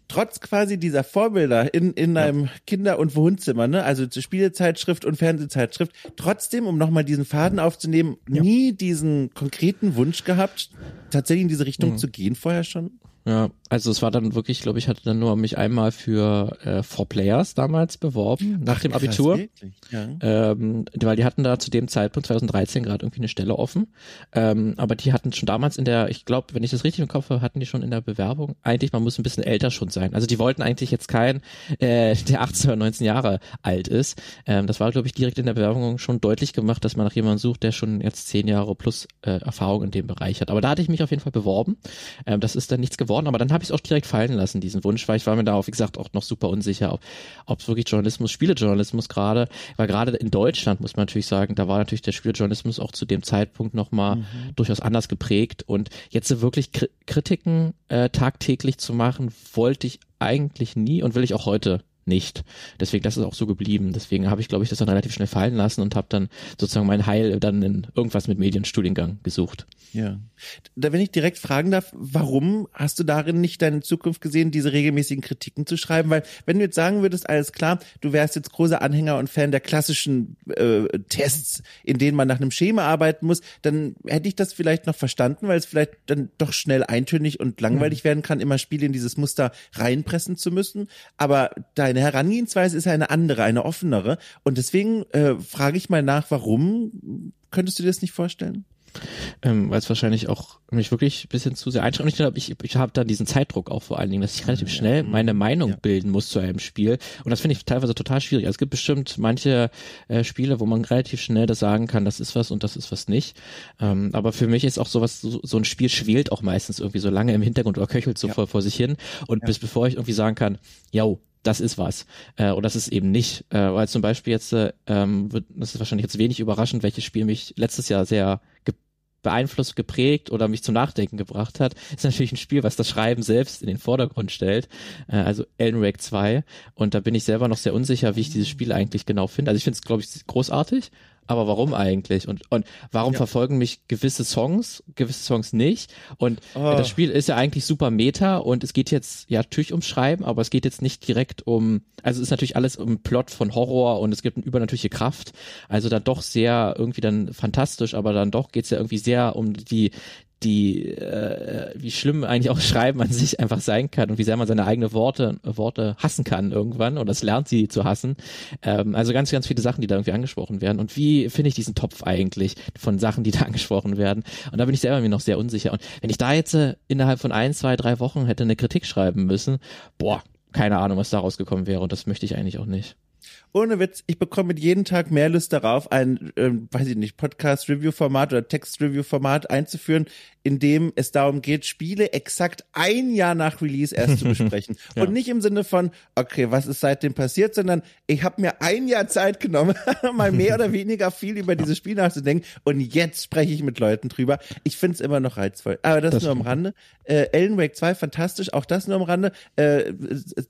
trotz quasi dieser Vorbilder in, in ja. einem Kinder- und Wohnzimmer, ne, also Spielezeitschrift und Fernsehzeitschrift, trotzdem, um nochmal diesen Faden aufzunehmen, ja. nie diesen konkreten Wunsch gehabt, tatsächlich in diese Richtung mhm. zu gehen vorher schon? Ja, also es war dann wirklich, glaube ich, hatte dann nur mich einmal für äh, Four Players damals beworben, nach Ach, dem Abitur. ja. ähm, weil die hatten da zu dem Zeitpunkt 2013 gerade irgendwie eine Stelle offen. Ähm, aber die hatten schon damals in der, ich glaube, wenn ich das richtig im Kopf habe, hatten die schon in der Bewerbung, eigentlich, man muss ein bisschen älter schon sein. Also die wollten eigentlich jetzt keinen, äh, der 18 oder 19 Jahre alt ist. Ähm, das war, glaube ich, direkt in der Bewerbung schon deutlich gemacht, dass man nach jemandem sucht, der schon jetzt zehn Jahre plus äh, Erfahrung in dem Bereich hat. Aber da hatte ich mich auf jeden Fall beworben. Ähm, das ist dann nichts geworden geworden, aber dann habe ich es auch direkt fallen lassen, diesen Wunsch, weil ich war mir da, wie gesagt, auch noch super unsicher, ob es wirklich Journalismus, Spielejournalismus gerade, weil gerade in Deutschland muss man natürlich sagen, da war natürlich der Spielejournalismus auch zu dem Zeitpunkt nochmal mhm. durchaus anders geprägt und jetzt wirklich Kritiken äh, tagtäglich zu machen, wollte ich eigentlich nie und will ich auch heute nicht. Deswegen, das ist auch so geblieben. Deswegen habe ich, glaube ich, das dann relativ schnell fallen lassen und habe dann sozusagen mein Heil dann in irgendwas mit Medienstudiengang gesucht. Ja. Da, wenn ich direkt fragen darf, warum hast du darin nicht deine Zukunft gesehen, diese regelmäßigen Kritiken zu schreiben? Weil, wenn du jetzt sagen würdest, alles klar, du wärst jetzt großer Anhänger und Fan der klassischen äh, Tests, in denen man nach einem Schema arbeiten muss, dann hätte ich das vielleicht noch verstanden, weil es vielleicht dann doch schnell eintönig und langweilig mhm. werden kann, immer Spiele in dieses Muster reinpressen zu müssen. Aber deine Herangehensweise ist ja eine andere, eine offenere. Und deswegen äh, frage ich mal nach, warum? Könntest du dir das nicht vorstellen? ähm, weil es wahrscheinlich auch mich wirklich ein bisschen zu sehr einschränkt. Ich glaube, ich, ich habe da diesen Zeitdruck auch vor allen Dingen, dass ich relativ schnell meine Meinung ja. bilden muss zu einem Spiel. Und das finde ich teilweise total schwierig. Also es gibt bestimmt manche äh, Spiele, wo man relativ schnell das sagen kann, das ist was und das ist was nicht. Ähm, aber für mich ist auch sowas, so, so ein Spiel schwelt auch meistens irgendwie so lange im Hintergrund oder köchelt so ja. vor, vor sich hin. Und ja. bis bevor ich irgendwie sagen kann, ja, das ist was äh, oder das ist eben nicht. Äh, weil zum Beispiel jetzt, äh, ähm, wird, das ist wahrscheinlich jetzt wenig überraschend, welches Spiel mich letztes Jahr sehr beeinflusst, geprägt oder mich zum Nachdenken gebracht hat, ist natürlich ein Spiel, was das Schreiben selbst in den Vordergrund stellt. Äh, also Elden Ring 2. Und da bin ich selber noch sehr unsicher, wie ich dieses Spiel eigentlich genau finde. Also ich finde es, glaube ich, großartig, aber warum eigentlich? Und, und warum ja. verfolgen mich gewisse Songs, gewisse Songs nicht? Und oh. das Spiel ist ja eigentlich super Meta und es geht jetzt ja natürlich ums Schreiben, aber es geht jetzt nicht direkt um, also es ist natürlich alles um Plot von Horror und es gibt eine übernatürliche Kraft. Also dann doch sehr irgendwie dann fantastisch, aber dann doch geht's ja irgendwie sehr um die, die äh, wie schlimm eigentlich auch Schreiben an sich einfach sein kann und wie sehr man seine eigenen Worte Worte hassen kann irgendwann oder es lernt sie zu hassen. Ähm, also ganz ganz viele Sachen, die da irgendwie angesprochen werden und wie finde ich diesen Topf eigentlich von Sachen, die da angesprochen werden und da bin ich selber mir noch sehr unsicher und wenn ich da jetzt äh, innerhalb von ein zwei drei Wochen hätte eine Kritik schreiben müssen, boah, keine Ahnung, was da rausgekommen wäre und das möchte ich eigentlich auch nicht. Ohne Witz, ich bekomme mit jedem Tag mehr Lust darauf, ein, äh, weiß ich nicht, Podcast-Review-Format oder Text-Review-Format einzuführen, in dem es darum geht, Spiele exakt ein Jahr nach Release erst zu besprechen. ja. Und nicht im Sinne von, okay, was ist seitdem passiert, sondern ich habe mir ein Jahr Zeit genommen, mal mehr oder weniger viel über dieses Spiel nachzudenken und jetzt spreche ich mit Leuten drüber. Ich finde es immer noch reizvoll. Aber das, das nur am Rande. Äh, Ellen Wake 2, fantastisch, auch das nur am Rande. Äh,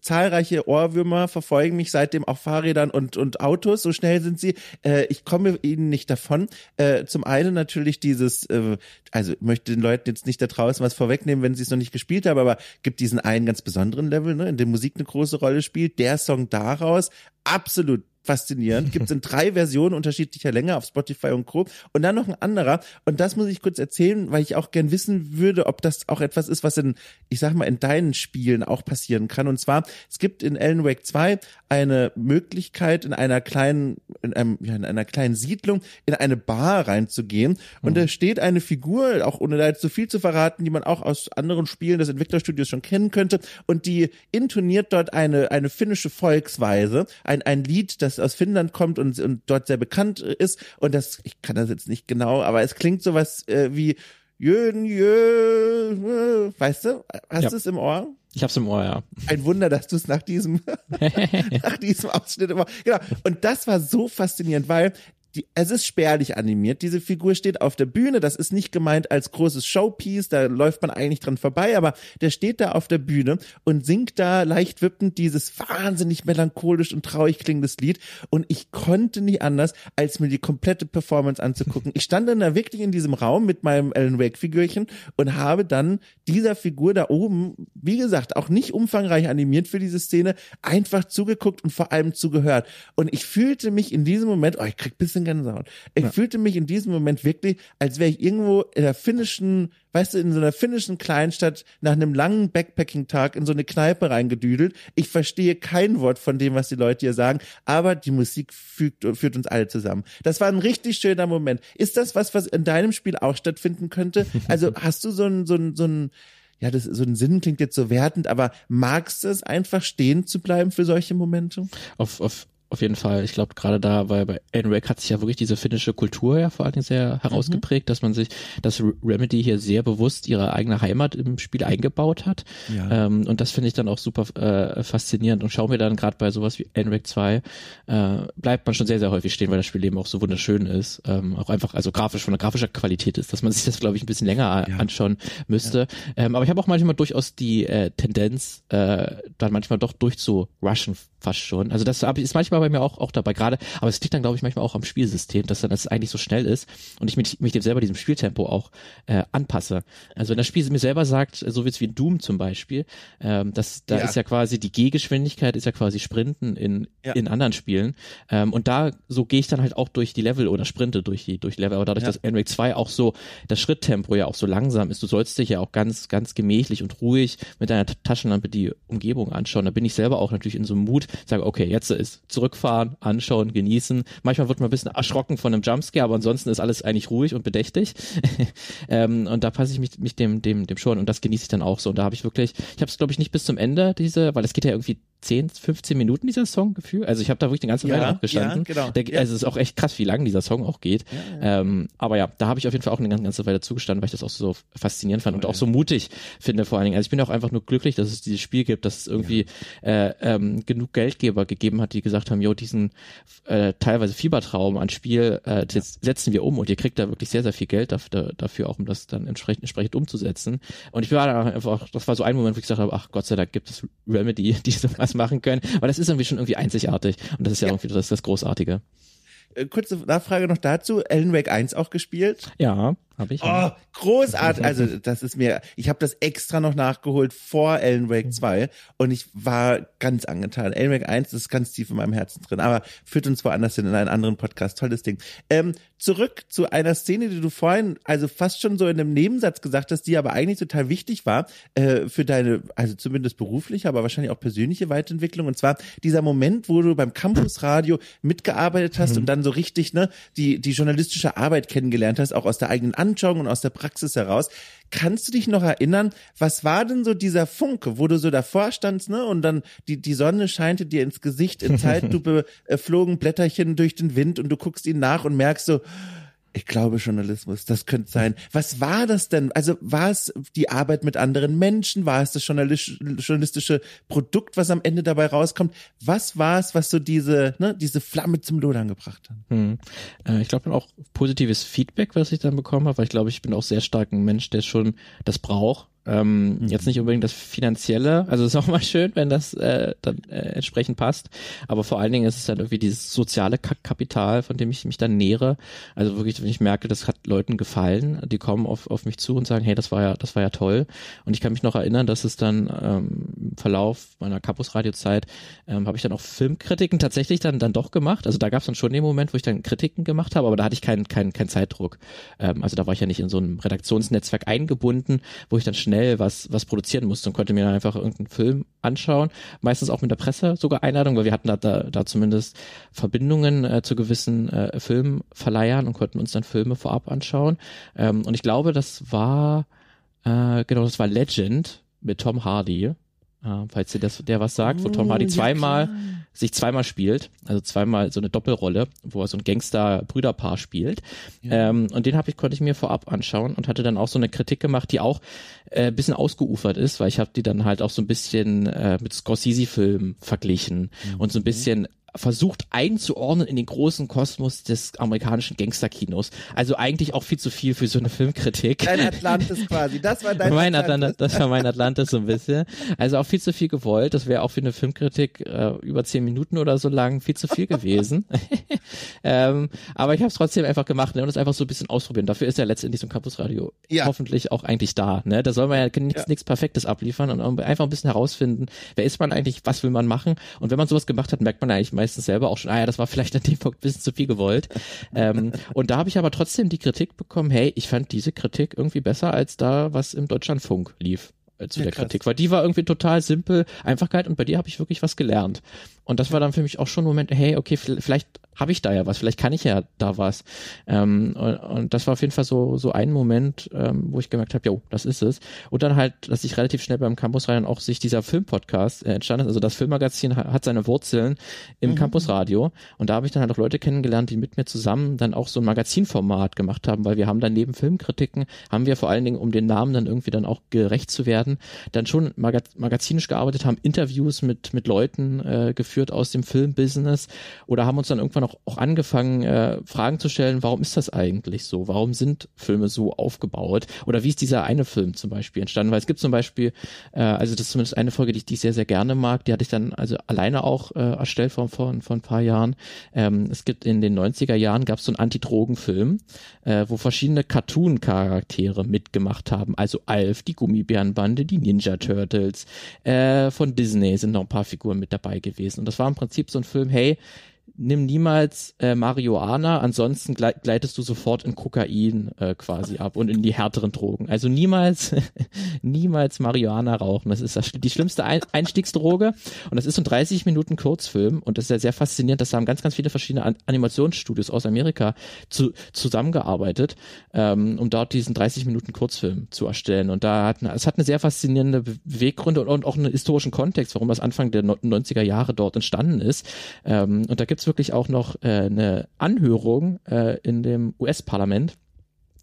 zahlreiche Ohrwürmer verfolgen mich seitdem auf Fahrrädern und, und Autos, so schnell sind sie. Äh, ich komme ihnen nicht davon. Äh, zum einen natürlich dieses, äh, also möchte den Leuten jetzt nicht da draußen was vorwegnehmen, wenn sie es noch nicht gespielt haben, aber gibt diesen einen ganz besonderen Level, ne, in dem Musik eine große Rolle spielt. Der Song daraus, absolut faszinierend. Gibt es in drei Versionen unterschiedlicher Länge auf Spotify und Co. Und dann noch ein anderer. Und das muss ich kurz erzählen, weil ich auch gern wissen würde, ob das auch etwas ist, was in, ich sag mal, in deinen Spielen auch passieren kann. Und zwar, es gibt in Alan Wake 2 eine Möglichkeit, in einer kleinen, in, einem, ja, in einer kleinen Siedlung in eine Bar reinzugehen. Und mhm. da steht eine Figur, auch ohne da jetzt so viel zu verraten, die man auch aus anderen Spielen des Entwicklerstudios schon kennen könnte. Und die intoniert dort eine, eine finnische Volksweise, ein, ein Lied, das aus Finnland kommt und, und dort sehr bekannt ist. Und das, ich kann das jetzt nicht genau, aber es klingt sowas äh, wie Jön, jö, weißt du? Hast ja. du es im Ohr? Ich hab's im Ohr, ja. Ein Wunder, dass du es nach diesem, nach diesem Ausschnitt immer, genau. Und das war so faszinierend, weil die, es ist spärlich animiert. Diese Figur steht auf der Bühne. Das ist nicht gemeint als großes Showpiece. Da läuft man eigentlich dran vorbei. Aber der steht da auf der Bühne und singt da leicht wippend dieses wahnsinnig melancholisch und traurig klingendes Lied. Und ich konnte nicht anders, als mir die komplette Performance anzugucken. Ich stand dann da wirklich in diesem Raum mit meinem Alan Wake Figürchen und habe dann dieser Figur da oben, wie gesagt, auch nicht umfangreich animiert für diese Szene, einfach zugeguckt und vor allem zugehört. Und ich fühlte mich in diesem Moment, oh, ich krieg bisschen Gänsehaut. Ich ja. fühlte mich in diesem Moment wirklich, als wäre ich irgendwo in der finnischen, weißt du, in so einer finnischen Kleinstadt nach einem langen Backpacking-Tag in so eine Kneipe reingedüdelt. Ich verstehe kein Wort von dem, was die Leute hier sagen, aber die Musik fügt, führt uns alle zusammen. Das war ein richtig schöner Moment. Ist das was, was in deinem Spiel auch stattfinden könnte? Also hast du so ein, so ein, so ein, ja, das so ein Sinn klingt jetzt so wertend, aber magst du es einfach stehen zu bleiben für solche Momente? Auf, auf, auf jeden Fall. Ich glaube gerade da, weil bei Wake hat sich ja wirklich diese finnische Kultur ja vor allen Dingen sehr herausgeprägt, mhm. dass man sich, dass Remedy hier sehr bewusst ihre eigene Heimat im Spiel eingebaut hat. Ja. Ähm, und das finde ich dann auch super äh, faszinierend. Und schauen wir dann gerade bei sowas wie Wake 2, äh, bleibt man schon sehr, sehr häufig stehen, weil das Spiel eben auch so wunderschön ist. Ähm, auch einfach, also grafisch, von der grafischer Qualität ist, dass man sich das, glaube ich, ein bisschen länger ja. anschauen müsste. Ja. Ähm, aber ich habe auch manchmal durchaus die äh, Tendenz, äh, dann manchmal doch durchzurushen fast schon. Also das ist manchmal bei mir auch, auch dabei gerade, aber es liegt dann, glaube ich, manchmal auch am Spielsystem, dass dann das eigentlich so schnell ist und ich mich, mich dem selber diesem Spieltempo auch äh, anpasse. Also wenn das Spiel mir selber sagt, so wie es wie Doom zum Beispiel, ähm, das, da ja. ist ja quasi die Gehgeschwindigkeit ist ja quasi Sprinten in, ja. in anderen Spielen. Ähm, und da so gehe ich dann halt auch durch die Level oder sprinte durch die, durch Level. Aber dadurch, ja. dass Enric 2 auch so, das Schritttempo ja auch so langsam ist, du sollst dich ja auch ganz, ganz gemächlich und ruhig mit deiner Taschenlampe die Umgebung anschauen. Da bin ich selber auch natürlich in so einem Mut, sage, okay, jetzt ist zurückfahren, anschauen, genießen. Manchmal wird man ein bisschen erschrocken von einem Jumpscare, aber ansonsten ist alles eigentlich ruhig und bedächtig. ähm, und da passe ich mich, mich dem, dem, dem schon und das genieße ich dann auch so. Und da habe ich wirklich, ich habe es glaube ich nicht bis zum Ende diese, weil es geht ja irgendwie 10, 15 Minuten dieser Song Gefühl. Also ich habe da wirklich eine ganze Weile ja, abgestanden. Ja, genau. Der, ja. Also es ist auch echt krass, wie lang dieser Song auch geht. Ja, ähm, aber ja, da habe ich auf jeden Fall auch eine ganze, ganze Weile zugestanden, weil ich das auch so faszinierend fand oh, und auch so mutig finde vor allen Dingen. Also ich bin auch einfach nur glücklich, dass es dieses Spiel gibt, dass es irgendwie äh, ähm, genug Geldgeber gegeben hat, die gesagt haben, jo, diesen äh, teilweise Fiebertraum an Spiel äh, setzen wir um und ihr kriegt da wirklich sehr, sehr viel Geld dafür, dafür auch, um das dann entsprechend, entsprechend umzusetzen. Und ich war da einfach, das war so ein Moment, wo ich gesagt habe, ach Gott sei Dank gibt es Remedy, die sowas machen können, weil das ist irgendwie schon irgendwie einzigartig und das ist ja, ja. irgendwie das, das Großartige. Äh, kurze Nachfrage noch dazu. Alan Wake 1 auch gespielt? Ja. Habe ich. Oh, großartig. Also, das ist mir, ich habe das extra noch nachgeholt vor Alan Wake 2 und ich war ganz angetan. Alan Wake 1 ist ganz tief in meinem Herzen drin, aber führt uns woanders hin in einen anderen Podcast. Tolles Ding. Ähm, zurück zu einer Szene, die du vorhin, also fast schon so in einem Nebensatz gesagt hast, die aber eigentlich total wichtig war, äh, für deine, also zumindest berufliche, aber wahrscheinlich auch persönliche Weiterentwicklung. Und zwar dieser Moment, wo du beim Campusradio mitgearbeitet hast mhm. und dann so richtig, ne, die, die journalistische Arbeit kennengelernt hast, auch aus der eigenen Anschauung und aus der Praxis heraus. Kannst du dich noch erinnern, was war denn so dieser Funke, wo du so davor standst, ne, und dann die, die Sonne scheinte dir ins Gesicht, in Zeitlupe äh, flogen Blätterchen durch den Wind und du guckst ihn nach und merkst so, ich glaube Journalismus, das könnte sein. Was war das denn? Also war es die Arbeit mit anderen Menschen? War es das journalistische Produkt, was am Ende dabei rauskommt? Was war es, was so diese, ne, diese Flamme zum Lodern gebracht hat? Hm. Äh, ich glaube auch positives Feedback, was ich dann bekommen habe, weil ich glaube, ich bin auch sehr stark ein Mensch, der schon das braucht ähm, mhm. Jetzt nicht unbedingt das Finanzielle, also ist auch mal schön, wenn das äh, dann äh, entsprechend passt, aber vor allen Dingen ist es dann irgendwie dieses soziale Kapital, von dem ich mich dann nähere. Also wirklich, wenn ich merke, das hat Leuten gefallen, die kommen auf, auf mich zu und sagen, hey, das war ja, das war ja toll. Und ich kann mich noch erinnern, dass es dann ähm, im Verlauf meiner Campus-Radio-Zeit ähm, habe ich dann auch Filmkritiken tatsächlich dann dann doch gemacht. Also da gab es dann schon den Moment, wo ich dann Kritiken gemacht habe, aber da hatte ich keinen keinen keinen Zeitdruck. Ähm, also da war ich ja nicht in so einem Redaktionsnetzwerk eingebunden, wo ich dann schnell schnell was, was produzieren musste und konnte mir dann einfach irgendeinen Film anschauen. Meistens auch mit der Presse sogar Einladung, weil wir hatten da, da, da zumindest Verbindungen äh, zu gewissen äh, Filmverleihern und konnten uns dann Filme vorab anschauen. Ähm, und ich glaube, das war, äh, genau, das war Legend mit Tom Hardy. Uh, falls dir das, der was sagt, wo Tom Hardy oh, zweimal, ja sich zweimal spielt, also zweimal so eine Doppelrolle, wo er so ein Gangster-Brüderpaar spielt. Ja. Ähm, und den habe ich, konnte ich mir vorab anschauen und hatte dann auch so eine Kritik gemacht, die auch äh, bisschen ausgeufert ist, weil ich habe die dann halt auch so ein bisschen äh, mit Scorsese-Filmen verglichen mhm. und so ein bisschen versucht einzuordnen in den großen Kosmos des amerikanischen Gangsterkinos. Also eigentlich auch viel zu viel für so eine Filmkritik. Dein Atlantis quasi, das war dein mein Atlantis. Atlantis. Das war mein Atlantis so ein bisschen. Also auch viel zu viel gewollt. Das wäre auch für eine Filmkritik äh, über zehn Minuten oder so lang viel zu viel gewesen. ähm, aber ich habe es trotzdem einfach gemacht ne, und es einfach so ein bisschen ausprobieren. Dafür ist ja letztendlich so ein Campusradio ja. hoffentlich auch eigentlich da. Ne? Da soll man ja nichts ja. Perfektes abliefern und einfach ein bisschen herausfinden, wer ist man eigentlich, was will man machen. Und wenn man sowas gemacht hat, merkt man eigentlich meistens selber auch schon, ah ja, das war vielleicht an dem Punkt ein bisschen zu viel gewollt. ähm, und da habe ich aber trotzdem die Kritik bekommen, hey, ich fand diese Kritik irgendwie besser als da, was im Deutschlandfunk lief äh, zu ja, der krass. Kritik, weil die war irgendwie total simpel, Einfachkeit und bei dir habe ich wirklich was gelernt. Und das war dann für mich auch schon ein Moment, hey, okay, vielleicht habe ich da ja was, vielleicht kann ich ja da was. Ähm, und, und, das war auf jeden Fall so so ein Moment, ähm, wo ich gemerkt habe, jo, das ist es. Und dann halt, dass ich relativ schnell beim Campusradio auch sich dieser Filmpodcast äh, entstanden ist. Also das Filmmagazin hat, hat seine Wurzeln im mhm. Campusradio und da habe ich dann halt auch Leute kennengelernt, die mit mir zusammen dann auch so ein Magazinformat gemacht haben, weil wir haben dann neben Filmkritiken haben wir vor allen Dingen, um den Namen dann irgendwie dann auch gerecht zu werden, dann schon magaz magazinisch gearbeitet, haben Interviews mit mit Leuten äh, geführt aus dem Filmbusiness oder haben uns dann irgendwann auch, auch angefangen, äh, Fragen zu stellen, warum ist das eigentlich so? Warum sind Filme so aufgebaut? Oder wie ist dieser eine Film zum Beispiel entstanden? Weil es gibt zum Beispiel, äh, also das ist zumindest eine Folge, die, die ich sehr, sehr gerne mag, die hatte ich dann also alleine auch äh, erstellt vor, vor, vor ein paar Jahren. Ähm, es gibt in den 90er Jahren gab es so einen Anti-Drogen-Film, äh, wo verschiedene Cartoon-Charaktere mitgemacht haben. Also Alf, die Gummibärenbande, die Ninja Turtles, äh, von Disney sind noch ein paar Figuren mit dabei gewesen. Und das war im Prinzip so ein Film, hey, nimm niemals äh, Marihuana, ansonsten gleitest du sofort in Kokain äh, quasi ab und in die härteren Drogen. Also niemals, niemals Marihuana rauchen. Das ist das, die schlimmste Ein Einstiegsdroge und das ist so ein 30 Minuten Kurzfilm und das ist ja sehr faszinierend. Das haben ganz, ganz viele verschiedene An Animationsstudios aus Amerika zu, zusammengearbeitet, ähm, um dort diesen 30 Minuten Kurzfilm zu erstellen. Und da hat es hat eine sehr faszinierende Beweggründe und, und auch einen historischen Kontext, warum das Anfang der 90er Jahre dort entstanden ist. Ähm, und da gibt's wirklich auch noch äh, eine Anhörung äh, in dem US-Parlament.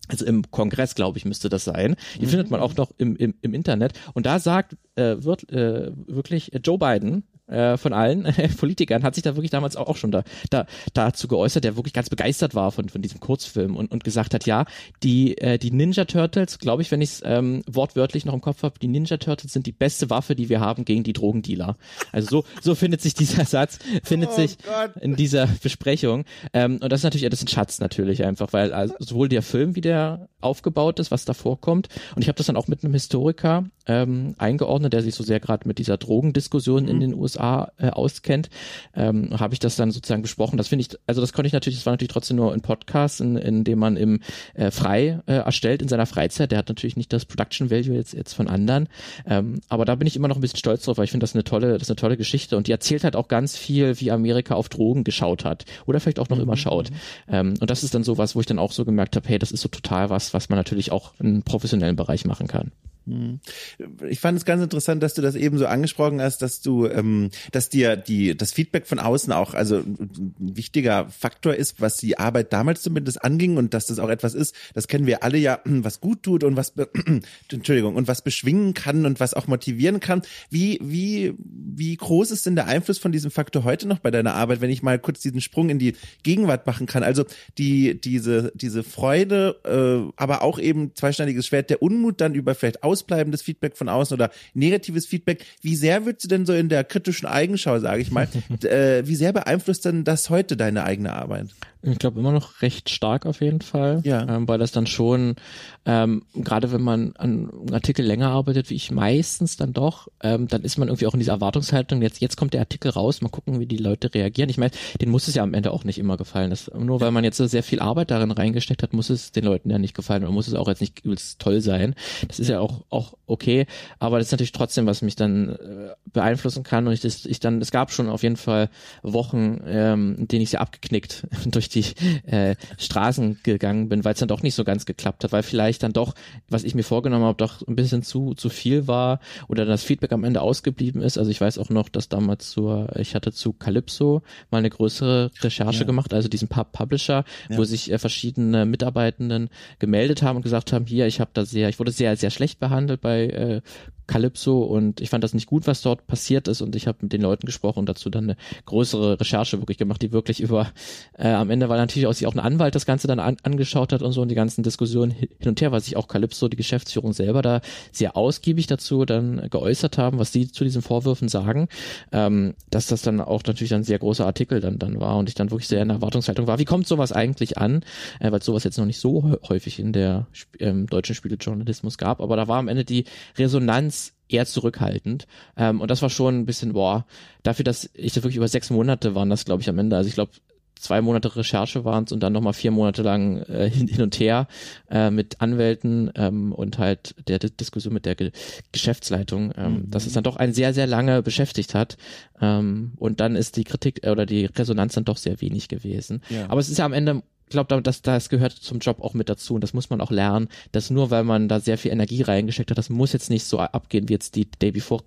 Also im Kongress, glaube ich, müsste das sein. Die mhm. findet man auch noch im, im, im Internet. Und da sagt äh, wird äh, wirklich Joe Biden, äh, von allen Politikern hat sich da wirklich damals auch, auch schon da, da dazu geäußert, der wirklich ganz begeistert war von, von diesem Kurzfilm und, und gesagt hat, ja, die, äh, die Ninja Turtles, glaube ich, wenn ich es ähm, wortwörtlich noch im Kopf habe, die Ninja Turtles sind die beste Waffe, die wir haben gegen die Drogendealer. Also so, so findet sich dieser Satz, findet oh sich Gott. in dieser Besprechung. Ähm, und das ist natürlich, das ist ein Schatz natürlich einfach, weil also sowohl der Film, wie der aufgebaut ist, was da vorkommt, und ich habe das dann auch mit einem Historiker ähm, eingeordnet, der sich so sehr gerade mit dieser Drogendiskussion mhm. in den USA äh, auskennt. Ähm, Habe ich das dann sozusagen besprochen. Das finde ich, also das konnte ich natürlich, das war natürlich trotzdem nur ein Podcast, in, in dem man im äh, frei äh, erstellt in seiner Freizeit. Der hat natürlich nicht das Production Value jetzt, jetzt von anderen. Ähm, aber da bin ich immer noch ein bisschen stolz drauf, weil ich finde das eine tolle, das ist eine tolle Geschichte und die erzählt halt auch ganz viel, wie Amerika auf Drogen geschaut hat oder vielleicht auch noch mhm. immer schaut. Ähm, und das ist dann so was, wo ich dann auch so gemerkt habe, hey, das ist so total was, was man natürlich auch im professionellen Bereich machen kann. Hm. Ich fand es ganz interessant, dass du das eben so angesprochen hast, dass du, ähm, dass dir die das Feedback von außen auch also ein wichtiger Faktor ist, was die Arbeit damals zumindest anging und dass das auch etwas ist, das kennen wir alle ja, was gut tut und was Entschuldigung und was beschwingen kann und was auch motivieren kann. Wie wie wie groß ist denn der Einfluss von diesem Faktor heute noch bei deiner Arbeit, wenn ich mal kurz diesen Sprung in die Gegenwart machen kann? Also die diese diese Freude, äh, aber auch eben zweischneidiges Schwert, der Unmut dann über vielleicht ausbleibendes Feedback von außen oder negatives Feedback. Wie sehr würdest du denn so in der kritischen Eigenschau, sage ich mal, äh, wie sehr beeinflusst denn das heute deine eigene Arbeit? Ich glaube immer noch recht stark auf jeden Fall, ja. ähm, weil das dann schon, ähm, gerade wenn man an einem Artikel länger arbeitet, wie ich meistens dann doch, ähm, dann ist man irgendwie auch in dieser Erwartungshaltung, jetzt, jetzt kommt der Artikel raus, mal gucken, wie die Leute reagieren. Ich meine, denen muss es ja am Ende auch nicht immer gefallen. Das, nur weil man jetzt so sehr viel Arbeit darin reingesteckt hat, muss es den Leuten ja nicht gefallen oder muss es auch jetzt nicht toll sein. Das ist ja auch, auch okay, aber das ist natürlich trotzdem, was mich dann äh, beeinflussen kann und ich, das, ich dann, es gab schon auf jeden Fall Wochen, ähm, in denen ich sehr abgeknickt durch die äh, Straßen gegangen bin, weil es dann doch nicht so ganz geklappt hat, weil vielleicht dann doch, was ich mir vorgenommen habe, doch ein bisschen zu zu viel war oder das Feedback am Ende ausgeblieben ist. Also ich weiß auch noch, dass damals zur, ich hatte zu Calypso mal eine größere Recherche ja. gemacht, also diesen Pub Publisher, ja. wo sich äh, verschiedene Mitarbeitenden gemeldet haben und gesagt haben, hier, ich habe da sehr, ich wurde sehr sehr schlecht behandelt bei äh, Calypso und ich fand das nicht gut, was dort passiert ist. Und ich habe mit den Leuten gesprochen und dazu dann eine größere Recherche wirklich gemacht, die wirklich über äh, am Ende war natürlich auch sich auch ein Anwalt das Ganze dann an, angeschaut hat und so und die ganzen Diskussionen hin und her, weil sich auch Calypso, die Geschäftsführung selber da sehr ausgiebig dazu dann geäußert haben, was sie zu diesen Vorwürfen sagen, ähm, dass das dann auch natürlich ein sehr großer Artikel dann dann war und ich dann wirklich sehr in der Erwartungshaltung war, wie kommt sowas eigentlich an, äh, weil sowas jetzt noch nicht so häufig in der ähm, deutschen Spielejournalismus gab, aber da war am Ende die Resonanz eher zurückhaltend. Ähm, und das war schon ein bisschen, boah, dafür, dass ich das wirklich über sechs Monate waren das, glaube ich, am Ende. Also ich glaube, zwei Monate Recherche waren es und dann nochmal vier Monate lang äh, hin, hin und her äh, mit Anwälten ähm, und halt der D Diskussion mit der Ge Geschäftsleitung, ähm, mhm. dass es dann doch einen sehr, sehr lange beschäftigt hat. Ähm, und dann ist die Kritik äh, oder die Resonanz dann doch sehr wenig gewesen. Ja. Aber es ist ja am Ende glaube, dass das gehört zum Job auch mit dazu und das muss man auch lernen, dass nur weil man da sehr viel Energie reingesteckt hat, das muss jetzt nicht so abgehen wie jetzt die Day Before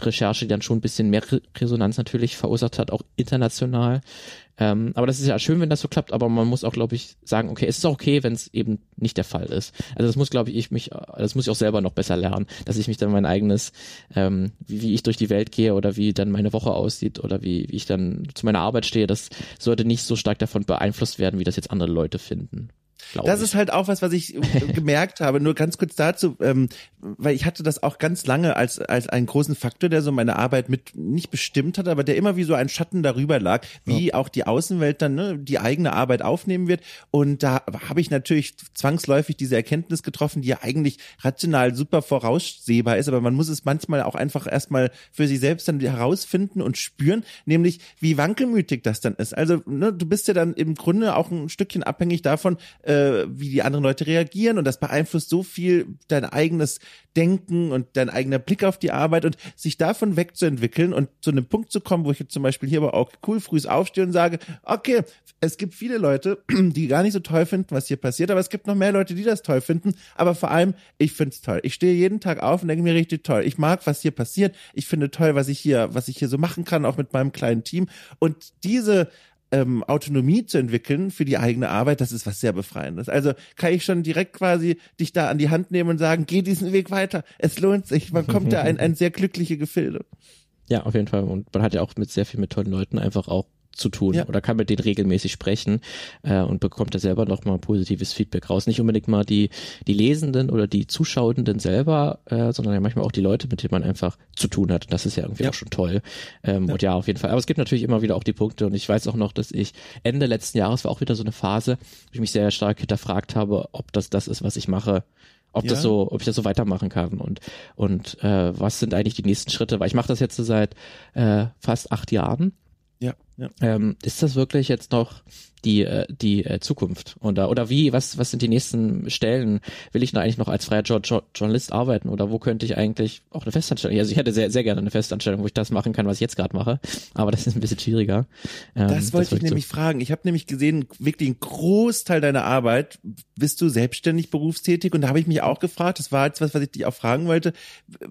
Recherche, die dann schon ein bisschen mehr Resonanz natürlich verursacht hat, auch international. Ähm, aber das ist ja schön, wenn das so klappt, aber man muss auch, glaube ich, sagen, okay, es ist auch okay, wenn es eben nicht der Fall ist. Also das muss, glaube ich, ich mich, das muss ich auch selber noch besser lernen, dass ich mich dann mein eigenes, ähm, wie, wie ich durch die Welt gehe oder wie dann meine Woche aussieht oder wie, wie ich dann zu meiner Arbeit stehe, das sollte nicht so stark davon beeinflusst werden, wie das jetzt andere Leute finden. Das ich. ist halt auch was, was ich gemerkt habe. Nur ganz kurz dazu, ähm, weil ich hatte das auch ganz lange als als einen großen Faktor, der so meine Arbeit mit nicht bestimmt hat, aber der immer wie so ein Schatten darüber lag, wie ja. auch die Außenwelt dann ne, die eigene Arbeit aufnehmen wird. Und da habe ich natürlich zwangsläufig diese Erkenntnis getroffen, die ja eigentlich rational super voraussehbar ist, aber man muss es manchmal auch einfach erstmal für sich selbst dann herausfinden und spüren, nämlich wie wankelmütig das dann ist. Also ne, du bist ja dann im Grunde auch ein Stückchen abhängig davon. Äh, äh, wie die anderen Leute reagieren und das beeinflusst so viel dein eigenes Denken und dein eigener Blick auf die Arbeit und sich davon wegzuentwickeln und zu einem Punkt zu kommen, wo ich jetzt zum Beispiel hier aber auch cool früh aufstehe und sage, okay, es gibt viele Leute, die gar nicht so toll finden, was hier passiert, aber es gibt noch mehr Leute, die das toll finden, aber vor allem, ich finde es toll. Ich stehe jeden Tag auf und denke mir richtig toll. Ich mag, was hier passiert. Ich finde toll, was ich hier, was ich hier so machen kann, auch mit meinem kleinen Team. Und diese ähm, Autonomie zu entwickeln für die eigene Arbeit, das ist was sehr Befreiendes. Also kann ich schon direkt quasi dich da an die Hand nehmen und sagen, geh diesen Weg weiter. Es lohnt sich. Man kommt da in ein sehr glückliche Gefilde. Ja, auf jeden Fall. Und man hat ja auch mit sehr viel mit tollen Leuten einfach auch zu tun ja. oder kann mit denen regelmäßig sprechen äh, und bekommt da selber nochmal positives Feedback raus. Nicht unbedingt mal die, die Lesenden oder die Zuschauenden selber, äh, sondern ja manchmal auch die Leute, mit denen man einfach zu tun hat. Das ist ja irgendwie ja. auch schon toll. Ähm, ja. Und ja, auf jeden Fall. Aber es gibt natürlich immer wieder auch die Punkte und ich weiß auch noch, dass ich Ende letzten Jahres war auch wieder so eine Phase, wo ich mich sehr stark hinterfragt habe, ob das das ist, was ich mache ob Ja. das so, ob ich das so weitermachen kann und und äh, was sind eigentlich die nächsten Schritte, weil ich mache das jetzt so seit äh, fast acht Jahren. Ja, ja. Ähm, ist das wirklich jetzt noch die äh, die äh, Zukunft oder oder wie was was sind die nächsten Stellen? Will ich eigentlich noch als freier jo jo Journalist arbeiten oder wo könnte ich eigentlich auch eine Festanstellung? Also ich hätte sehr sehr gerne eine Festanstellung, wo ich das machen kann, was ich jetzt gerade mache, aber das ist ein bisschen schwieriger. Ähm, Das wollte ich wirklich nämlich fragen. Ich habe nämlich gesehen, wirklich ein Großteil deiner Arbeit bist du selbstständig berufstätig und da habe ich mich auch gefragt, das war jetzt was, was ich dich auch fragen wollte,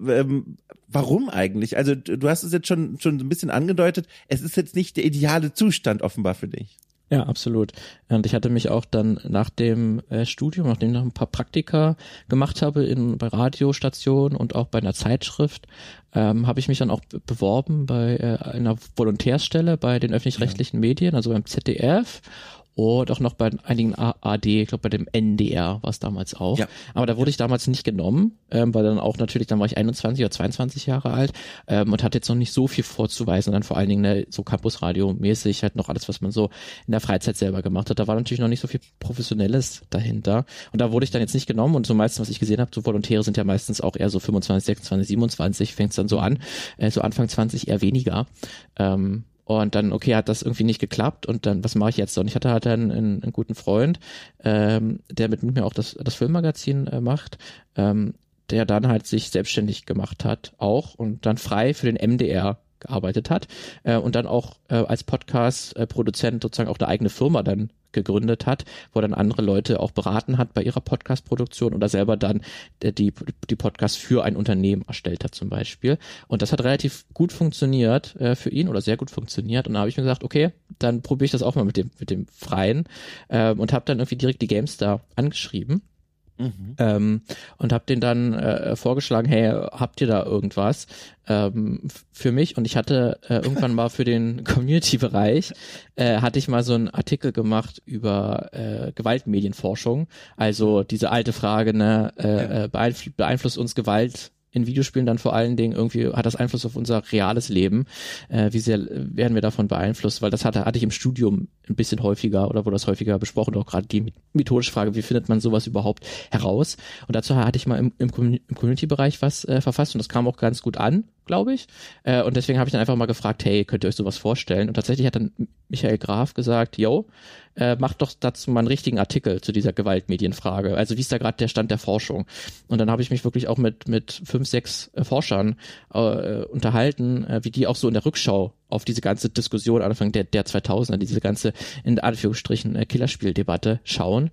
ähm, warum eigentlich? Also du hast es jetzt schon schon so ein bisschen angedeutet, es ist jetzt nicht der ideale Zustand offenbar für dich. Ja, absolut. Und ich hatte mich auch dann nach dem äh, Studium, nachdem ich noch ein paar Praktika gemacht habe in bei Radiostationen und auch bei einer Zeitschrift, ähm, habe ich mich dann auch be- beworben bei äh, einer Volontärstelle bei den öffentlich-rechtlichen Medien, also beim ZDF und auch noch bei einigen AD, ich glaube bei dem NDR war es damals auch. Ja. Aber da wurde ich damals nicht genommen, ähm, weil dann auch natürlich, dann war ich 21 oder 22 Jahre alt ähm, und hatte jetzt noch nicht so viel vorzuweisen, dann vor allen Dingen ne, so Campusradio-mäßig halt noch alles, was man so in der Freizeit selber gemacht hat. Da war natürlich noch nicht so viel Professionelles dahinter und da wurde ich dann jetzt nicht genommen und so meistens, was ich gesehen habe, so Volontäre sind ja meistens auch eher so 25, 26, 27, fängt es dann so an, äh, so Anfang 20 eher weniger. Ähm, und dann, okay, hat das irgendwie nicht geklappt und dann, was mache ich jetzt? Und ich hatte halt einen, einen, einen guten Freund, ähm, der mit mir auch das, das Filmmagazin äh, macht, ähm, der dann halt sich selbstständig gemacht hat auch und dann frei für den MDR gearbeitet hat äh, und dann auch äh, als Podcast-Produzent sozusagen auch eine eigene Firma dann gegründet hat, wo dann andere Leute auch beraten hat bei ihrer Podcast-Produktion oder selber dann äh, die, die Podcasts für ein Unternehmen erstellt hat zum Beispiel. Und das hat relativ gut funktioniert äh, für ihn oder sehr gut funktioniert. Und da habe ich mir gesagt, okay, dann probiere ich das auch mal mit dem, mit dem Freien ähm, und habe dann irgendwie direkt die GameStar angeschrieben ähm, und habe den dann äh, vorgeschlagen, hey, habt ihr da irgendwas? Ähm, für mich? Und ich hatte äh, irgendwann mal für den Community-Bereich äh, hatte ich mal so einen Artikel gemacht über äh, Gewaltmedienforschung, also diese alte Frage, ne, äh, äh, beeinflu beeinflusst uns Gewalt in Videospielen dann vor allen Dingen irgendwie hat das Einfluss auf unser reales Leben. Äh, wie sehr werden wir davon beeinflusst? Weil das hatte, hatte ich im Studium ein bisschen häufiger oder wurde das häufiger besprochen, auch gerade die methodische Frage, wie findet man sowas überhaupt heraus? Und dazu hatte ich mal im, im, Commu- im Community-Bereich was äh, verfasst und das kam auch ganz gut an, glaube ich. Äh, und deswegen habe ich dann einfach mal gefragt, hey, könnt ihr euch sowas vorstellen? Und tatsächlich hat dann Michael Graf gesagt, yo, äh, macht doch dazu mal einen richtigen Artikel zu dieser Gewaltmedienfrage. Also wie ist da gerade der Stand der Forschung? Und dann habe ich mich wirklich auch mit mit fünf, sechs äh, Forschern äh, unterhalten, äh, wie die auch so in der Rückschau auf diese ganze Diskussion Anfang der, der 2000er, diese ganze in Anführungsstrichen äh, Killerspieldebatte schauen.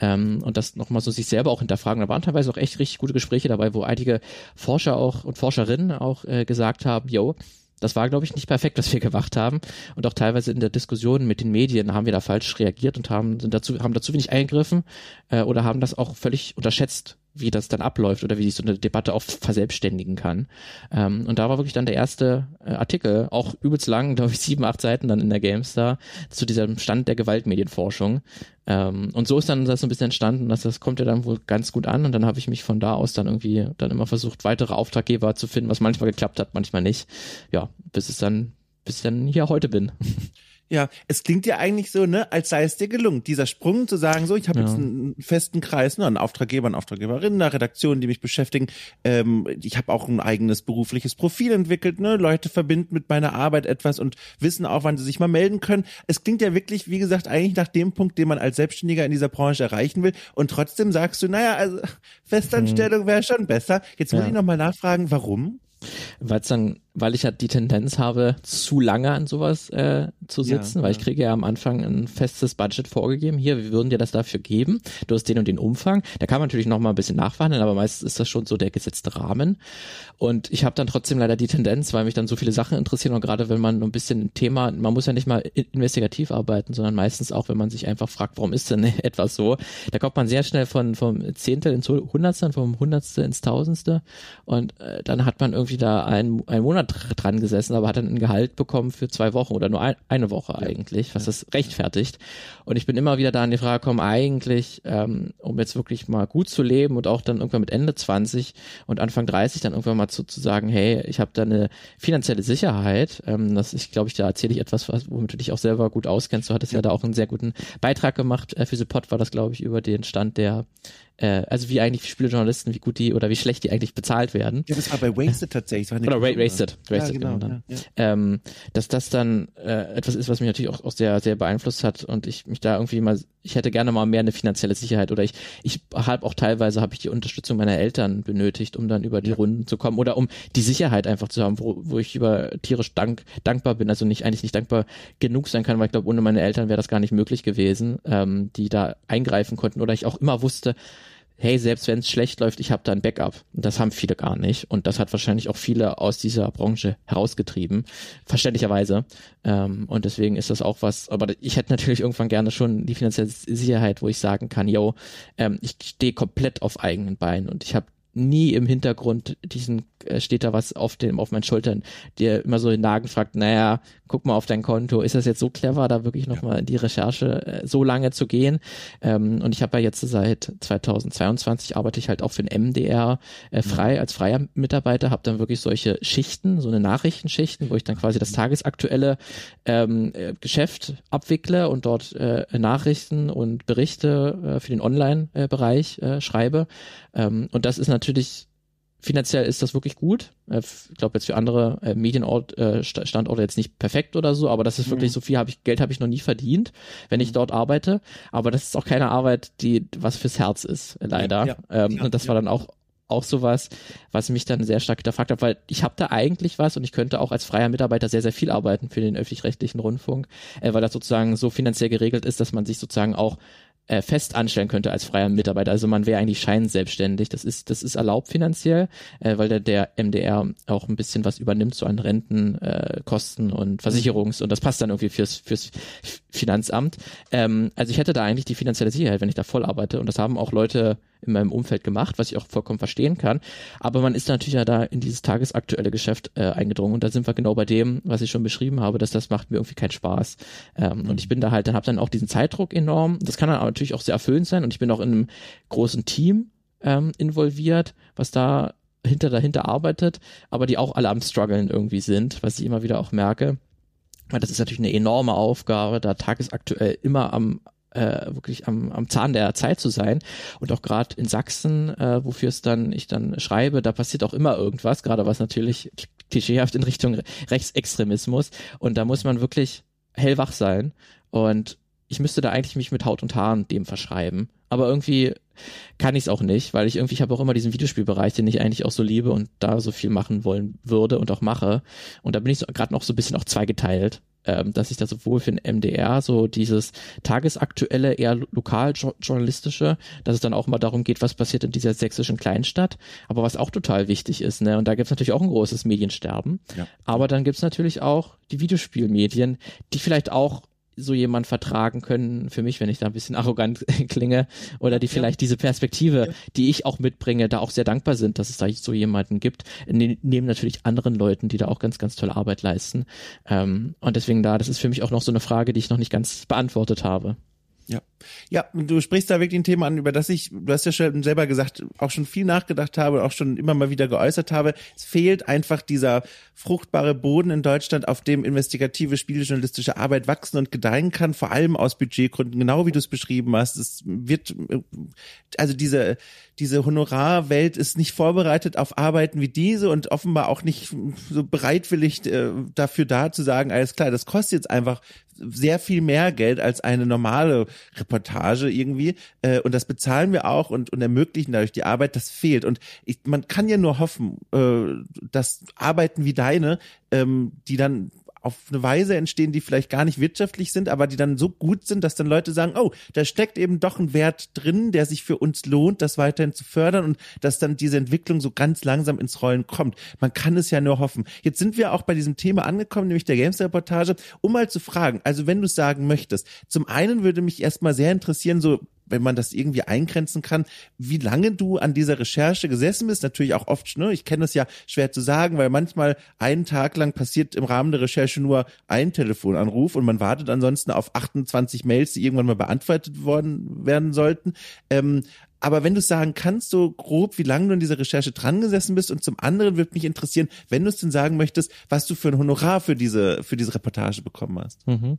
Ähm, und das nochmal so sich selber auch hinterfragen. Da waren teilweise auch echt richtig gute Gespräche dabei, wo einige Forscher auch und Forscherinnen auch äh, gesagt haben, yo, das war, glaube ich, nicht perfekt, was wir gemacht haben. Und auch teilweise in der Diskussion mit den Medien haben wir da falsch reagiert und haben, sind dazu, haben dazu wenig eingegriffen äh, oder haben das auch völlig unterschätzt, wie das dann abläuft oder wie sich so eine Debatte auch verselbstständigen kann. Ähm, und da war wirklich dann der erste äh, Artikel, auch übelst lang, glaube ich, sieben, acht Seiten dann in der GameStar, zu diesem Stand der Gewaltmedienforschung. Ähm, und so ist dann das so ein bisschen entstanden, dass das kommt ja dann wohl ganz gut an und dann habe ich mich von da aus dann irgendwie dann immer versucht, weitere Auftraggeber zu finden, was manchmal geklappt hat, manchmal nicht. Ja, bis es dann, bis ich dann hier heute bin. Ja, es klingt ja eigentlich so, ne, als sei es dir gelungen, dieser Sprung zu sagen, so, ich habe Ja. jetzt einen festen Kreis, ne, einen Auftraggeber, eine Auftraggeberin, eine Redaktion, die mich beschäftigen. Ähm, ich habe auch ein eigenes berufliches Profil entwickelt, ne, Leute verbinden mit meiner Arbeit etwas und wissen auch, wann sie sich mal melden können. Es klingt ja wirklich, wie gesagt, eigentlich nach dem Punkt, den man als Selbstständiger in dieser Branche erreichen will. Und trotzdem sagst du, naja, also Festanstellung wäre schon besser. Jetzt muss Ja. ich nochmal nachfragen, warum? weil dann, weil ich halt die Tendenz habe, zu lange an sowas äh, zu Ja, sitzen, weil ja. ich kriege ja am Anfang ein festes Budget vorgegeben. Hier, wir würden dir das dafür geben. Du hast den und den Umfang. Da kann man natürlich noch mal ein bisschen nachverhandeln, aber meistens ist das schon so der gesetzte Rahmen. Und ich habe dann trotzdem leider die Tendenz, weil mich dann so viele Sachen interessieren und gerade wenn man ein bisschen ein Thema, man muss ja nicht mal in- investigativ arbeiten, sondern meistens auch, wenn man sich einfach fragt, warum ist denn etwas so, da kommt man sehr schnell von vom Zehntel ins Hundertstel, vom Hundertstel ins Tausendste und äh, dann hat man irgendwie da einen, einen Monat dr- dran gesessen, aber hat dann ein Gehalt bekommen für zwei Wochen oder nur ein, eine Woche eigentlich, was das rechtfertigt. Und ich bin immer wieder da an die Frage gekommen, eigentlich, ähm, um jetzt wirklich mal gut zu leben und auch dann irgendwann mit Ende 20 und Anfang 30 dann irgendwann mal zu, zu sagen, hey, ich habe da eine finanzielle Sicherheit. Ähm, das ich glaube ich, da erzähle ich etwas, was, womit du dich auch selber gut auskennst. Du hattest ja, da auch einen sehr guten Beitrag gemacht. Äh, für Support war das, glaube ich, über den Stand der äh, also wie eigentlich Spielejournalisten, wie gut die oder wie schlecht die eigentlich bezahlt werden. Ja, das war bei Wasted tatsächlich. Oder Ra Wasted, Wasted ja, genau. genau ja, ja. Ähm, dass das dann äh, etwas ist, was mich natürlich auch, auch sehr, sehr beeinflusst hat und ich mich da irgendwie mal, ich hätte gerne mal mehr eine finanzielle Sicherheit oder ich, ich habe auch teilweise habe ich die Unterstützung meiner Eltern benötigt, um dann über die Runden zu kommen oder um die Sicherheit einfach zu haben, wo, wo ich über tierisch dank, dankbar bin, also nicht eigentlich nicht dankbar genug sein kann, weil ich glaube, ohne meine Eltern wäre das gar nicht möglich gewesen, ähm, die da eingreifen konnten oder ich auch immer wusste, hey, selbst wenn es schlecht läuft, ich habe da ein Backup. Und das haben viele gar nicht. Und das hat wahrscheinlich auch viele aus dieser Branche herausgetrieben, verständlicherweise. Ähm, und deswegen ist das auch was, aber ich hätte natürlich irgendwann gerne schon die finanzielle Sicherheit, wo ich sagen kann, yo, ähm, ich stehe komplett auf eigenen Beinen und ich habe nie im Hintergrund diesen steht da was auf dem auf meinen Schultern, der immer so den Nagen fragt, naja, guck mal auf dein Konto, ist das jetzt so clever, da wirklich nochmal in die Recherche äh, so lange zu gehen? Ähm, und ich habe ja jetzt seit 2022 arbeite ich halt auch für den MDR äh, frei als freier Mitarbeiter, habe dann wirklich solche Schichten, so eine Nachrichtenschichten, wo ich dann quasi das tagesaktuelle ähm, äh, Geschäft abwickle und dort äh, Nachrichten und Berichte äh, für den Online-Bereich äh, schreibe. Ähm, und das ist natürlich finanziell ist das wirklich gut. Äh, ich glaube jetzt für andere äh, Medienstandorte äh, jetzt nicht perfekt oder so, aber das ist wirklich mhm. so viel habe ich Geld habe ich noch nie verdient, wenn ich mhm. dort arbeite. Aber das ist auch keine Arbeit, die was fürs Herz ist, leider. Ja, ähm, ja, und das ja. war dann auch auch sowas, was mich dann sehr stark hinterfragt hat, weil ich habe da eigentlich was und ich könnte auch als freier Mitarbeiter sehr, sehr viel arbeiten für den öffentlich-rechtlichen Rundfunk, äh, weil das sozusagen so finanziell geregelt ist, dass man sich sozusagen auch äh, fest anstellen könnte als freier Mitarbeiter. Also man wäre eigentlich scheinselbstständig. Das ist, das ist erlaubt finanziell, äh, weil der, der MDR auch ein bisschen was übernimmt, so an Renten, äh, Kosten und Versicherungs- und das passt dann irgendwie fürs, fürs Finanzamt. Ähm, also ich hätte da eigentlich die finanzielle Sicherheit, wenn ich da voll arbeite. Und das haben auch Leute in meinem Umfeld gemacht, was ich auch vollkommen verstehen kann. Aber man ist natürlich ja da in dieses tagesaktuelle Geschäft äh, eingedrungen und da sind wir genau bei dem, was ich schon beschrieben habe, dass das macht mir irgendwie keinen Spaß. Ähm, mhm. Und ich bin da halt, dann habe dann auch diesen Zeitdruck enorm. Das kann dann aber natürlich auch sehr erfüllend sein und ich bin auch in einem großen Team ähm, involviert, was da hinter dahinter arbeitet, aber die auch alle am struggeln irgendwie sind, was ich immer wieder auch merke. Weil das ist natürlich eine enorme Aufgabe, da tagesaktuell immer am äh, wirklich am, am Zahn der Zeit zu sein. Und auch gerade in Sachsen, äh, wofür es dann ich dann schreibe, da passiert auch immer irgendwas, gerade was natürlich klischeehaft in Richtung Rechtsextremismus. Und da muss man wirklich hellwach sein. Und ich müsste da eigentlich mich mit Haut und Haaren dem verschreiben. Aber irgendwie kann ich es auch nicht, weil ich irgendwie, ich habe auch immer diesen Videospielbereich, den ich eigentlich auch so liebe und da so viel machen wollen würde und auch mache. Und da bin ich so, gerade noch so ein bisschen auch zweigeteilt ähm, dass ich da sowohl für den MDR so dieses tagesaktuelle, eher lokaljournalistische, dass es dann auch mal darum geht, was passiert in dieser sächsischen Kleinstadt, aber was auch total wichtig ist, ne? Und da gibt's natürlich auch ein großes Mediensterben. Ja. Aber dann gibt's natürlich auch die Videospielmedien, die vielleicht auch so jemand vertragen können für mich, wenn ich da ein bisschen arrogant klinge oder die vielleicht ja. diese Perspektive, ja. die ich auch mitbringe, da auch sehr dankbar sind, dass es da so jemanden gibt, ne, neben natürlich anderen Leuten, die da auch ganz, ganz tolle Arbeit leisten. Ähm, und deswegen da, das ist für mich auch noch so eine Frage, die ich noch nicht ganz beantwortet habe. Ja. Ja, du sprichst da wirklich ein Thema an, über das ich, du hast ja schon selber gesagt, auch schon viel nachgedacht habe, auch schon immer mal wieder geäußert habe. Es fehlt einfach dieser fruchtbare Boden in Deutschland, auf dem investigative spielejournalistische Arbeit wachsen und gedeihen kann, vor allem aus Budgetgründen, genau wie du es beschrieben hast. Es wird, also diese, diese Honorarwelt ist nicht vorbereitet auf Arbeiten wie diese und offenbar auch nicht so bereitwillig äh, dafür da zu sagen, alles klar, das kostet jetzt einfach sehr viel mehr Geld als eine normale Reportage irgendwie. Äh, und das bezahlen wir auch und, und ermöglichen dadurch die Arbeit. Das fehlt. Und ich, man kann ja nur hoffen, äh, dass Arbeiten wie deine, ähm, die dann auf eine Weise entstehen, die vielleicht gar nicht wirtschaftlich sind, aber die dann so gut sind, dass dann Leute sagen, oh, da steckt eben doch ein Wert drin, der sich für uns lohnt, das weiterhin zu fördern und dass dann diese Entwicklung so ganz langsam ins Rollen kommt. Man kann es ja nur hoffen. Jetzt sind wir auch bei diesem Thema angekommen, nämlich der Games-Reportage, um mal zu fragen, also wenn du sagen möchtest, zum einen würde mich erstmal sehr interessieren, so wenn man das irgendwie eingrenzen kann, wie lange du an dieser Recherche gesessen bist. Natürlich auch oft, ne, ich kenne es ja schwer zu sagen, weil manchmal einen Tag lang passiert im Rahmen der Recherche nur ein Telefonanruf und man wartet ansonsten auf 28 Mails, die irgendwann mal beantwortet worden werden sollten. Ähm, aber wenn du sagen kannst, so grob, wie lange du in dieser Recherche dran gesessen bist und zum anderen würde mich interessieren, wenn du es denn sagen möchtest, was du für ein Honorar für diese, für diese Reportage bekommen hast. Mhm.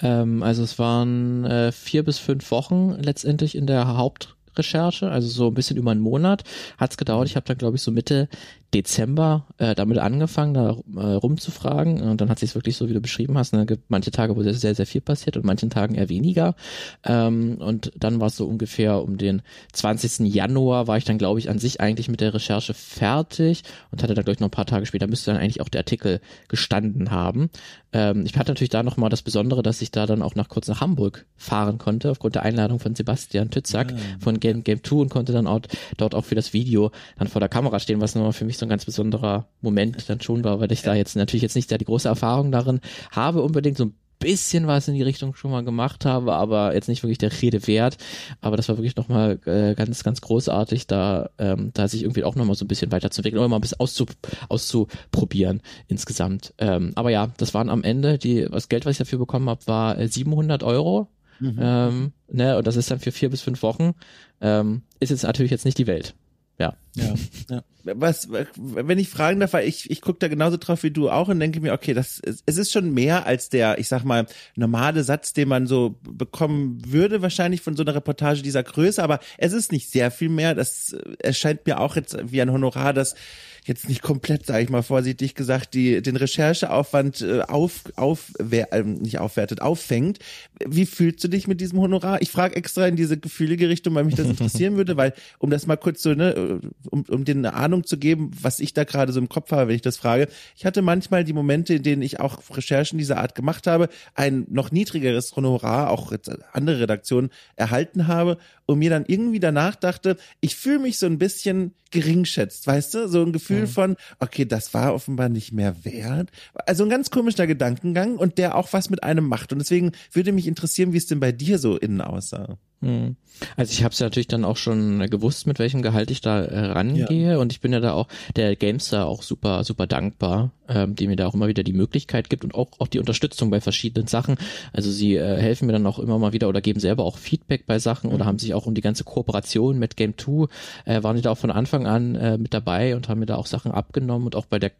Ähm, also es waren äh, vier bis fünf Wochen letztendlich in der Haupt Recherche, also so ein bisschen über einen Monat hat's gedauert. Ich habe dann, glaube ich, so Mitte Dezember äh, damit angefangen, da äh, rumzufragen. Und dann hat sich wirklich so, wie du beschrieben hast. Ne, gibt manche Tage, wo sehr, sehr, sehr viel passiert und manchen Tagen eher weniger. Ähm, und dann war es so ungefähr um den 20. Januar war ich dann, glaube ich, an sich eigentlich mit der Recherche fertig und hatte dann, glaube ich, noch ein paar Tage später müsste dann eigentlich auch der Artikel gestanden haben. Ähm, ich hatte natürlich da nochmal das Besondere, dass ich da dann auch nach kurz nach Hamburg fahren konnte, aufgrund der Einladung von Sebastian Tützack ja. Ah. von Game, Game 2 und konnte dann auch, dort auch für das Video dann vor der Kamera stehen, was nochmal für mich so ein ganz besonderer Moment dann schon war, weil ich da jetzt natürlich jetzt nicht da die große Erfahrung darin habe, unbedingt so ein bisschen was in die Richtung schon mal gemacht habe, aber jetzt nicht wirklich der Rede wert. Aber das war wirklich nochmal äh, ganz, ganz großartig, da, ähm, da sich irgendwie auch nochmal so ein bisschen weiterzuentwickeln oder mal ein bisschen auszu, auszuprobieren insgesamt. Ähm, aber ja, das waren am Ende, die, das Geld, was ich dafür bekommen habe, war 700 äh, Euro. Mhm. Ähm, ne, und das ist dann für vier bis fünf Wochen. Ähm, ist jetzt natürlich jetzt nicht die Welt. Ja. ja. ja. Was, wenn ich fragen darf, weil ich, ich gucke da genauso drauf wie du auch und denke mir, okay, das, es ist schon mehr als der, ich sag mal, normale Satz, den man so bekommen würde, wahrscheinlich von so einer Reportage dieser Größe, aber es ist nicht sehr viel mehr. Das erscheint mir auch jetzt wie ein Honorar, das jetzt nicht komplett, sage ich mal vorsichtig gesagt, die den Rechercheaufwand äh, auf auf äh, nicht aufwertet, auffängt. Wie fühlst du dich mit diesem Honorar? Ich frage extra in diese gefühlige Richtung, weil mich das interessieren würde, weil um das mal kurz so ne, um um dir eine Ahnung zu geben, was ich da gerade so im Kopf habe, wenn ich das frage. Ich hatte manchmal die Momente, in denen ich auch Recherchen dieser Art gemacht habe, ein noch niedrigeres Honorar, auch jetzt andere Redaktionen erhalten habe und mir dann irgendwie danach dachte, ich fühle mich so ein bisschen geringschätzt, weißt du? So ein Gefühl mhm. von, okay, das war offenbar nicht mehr wert. Also ein ganz komischer Gedankengang und der auch was mit einem macht. Und deswegen würde mich interessieren, wie es denn bei dir so innen aussah. Mhm. Also ich habe es ja natürlich dann auch schon gewusst, mit welchem Gehalt ich da äh, rangehe ja. und ich bin ja da auch der Gamester auch super super dankbar, ähm, die mir da auch immer wieder die Möglichkeit gibt und auch auch die Unterstützung bei verschiedenen Sachen. Also sie äh, helfen mir dann auch immer mal wieder oder geben selber auch Feedback bei Sachen mhm. oder haben sich auch um die ganze Kooperation mit Game 2 äh, waren die da auch von Anfang an äh, mit dabei und haben mir da auch Sachen abgenommen und auch bei der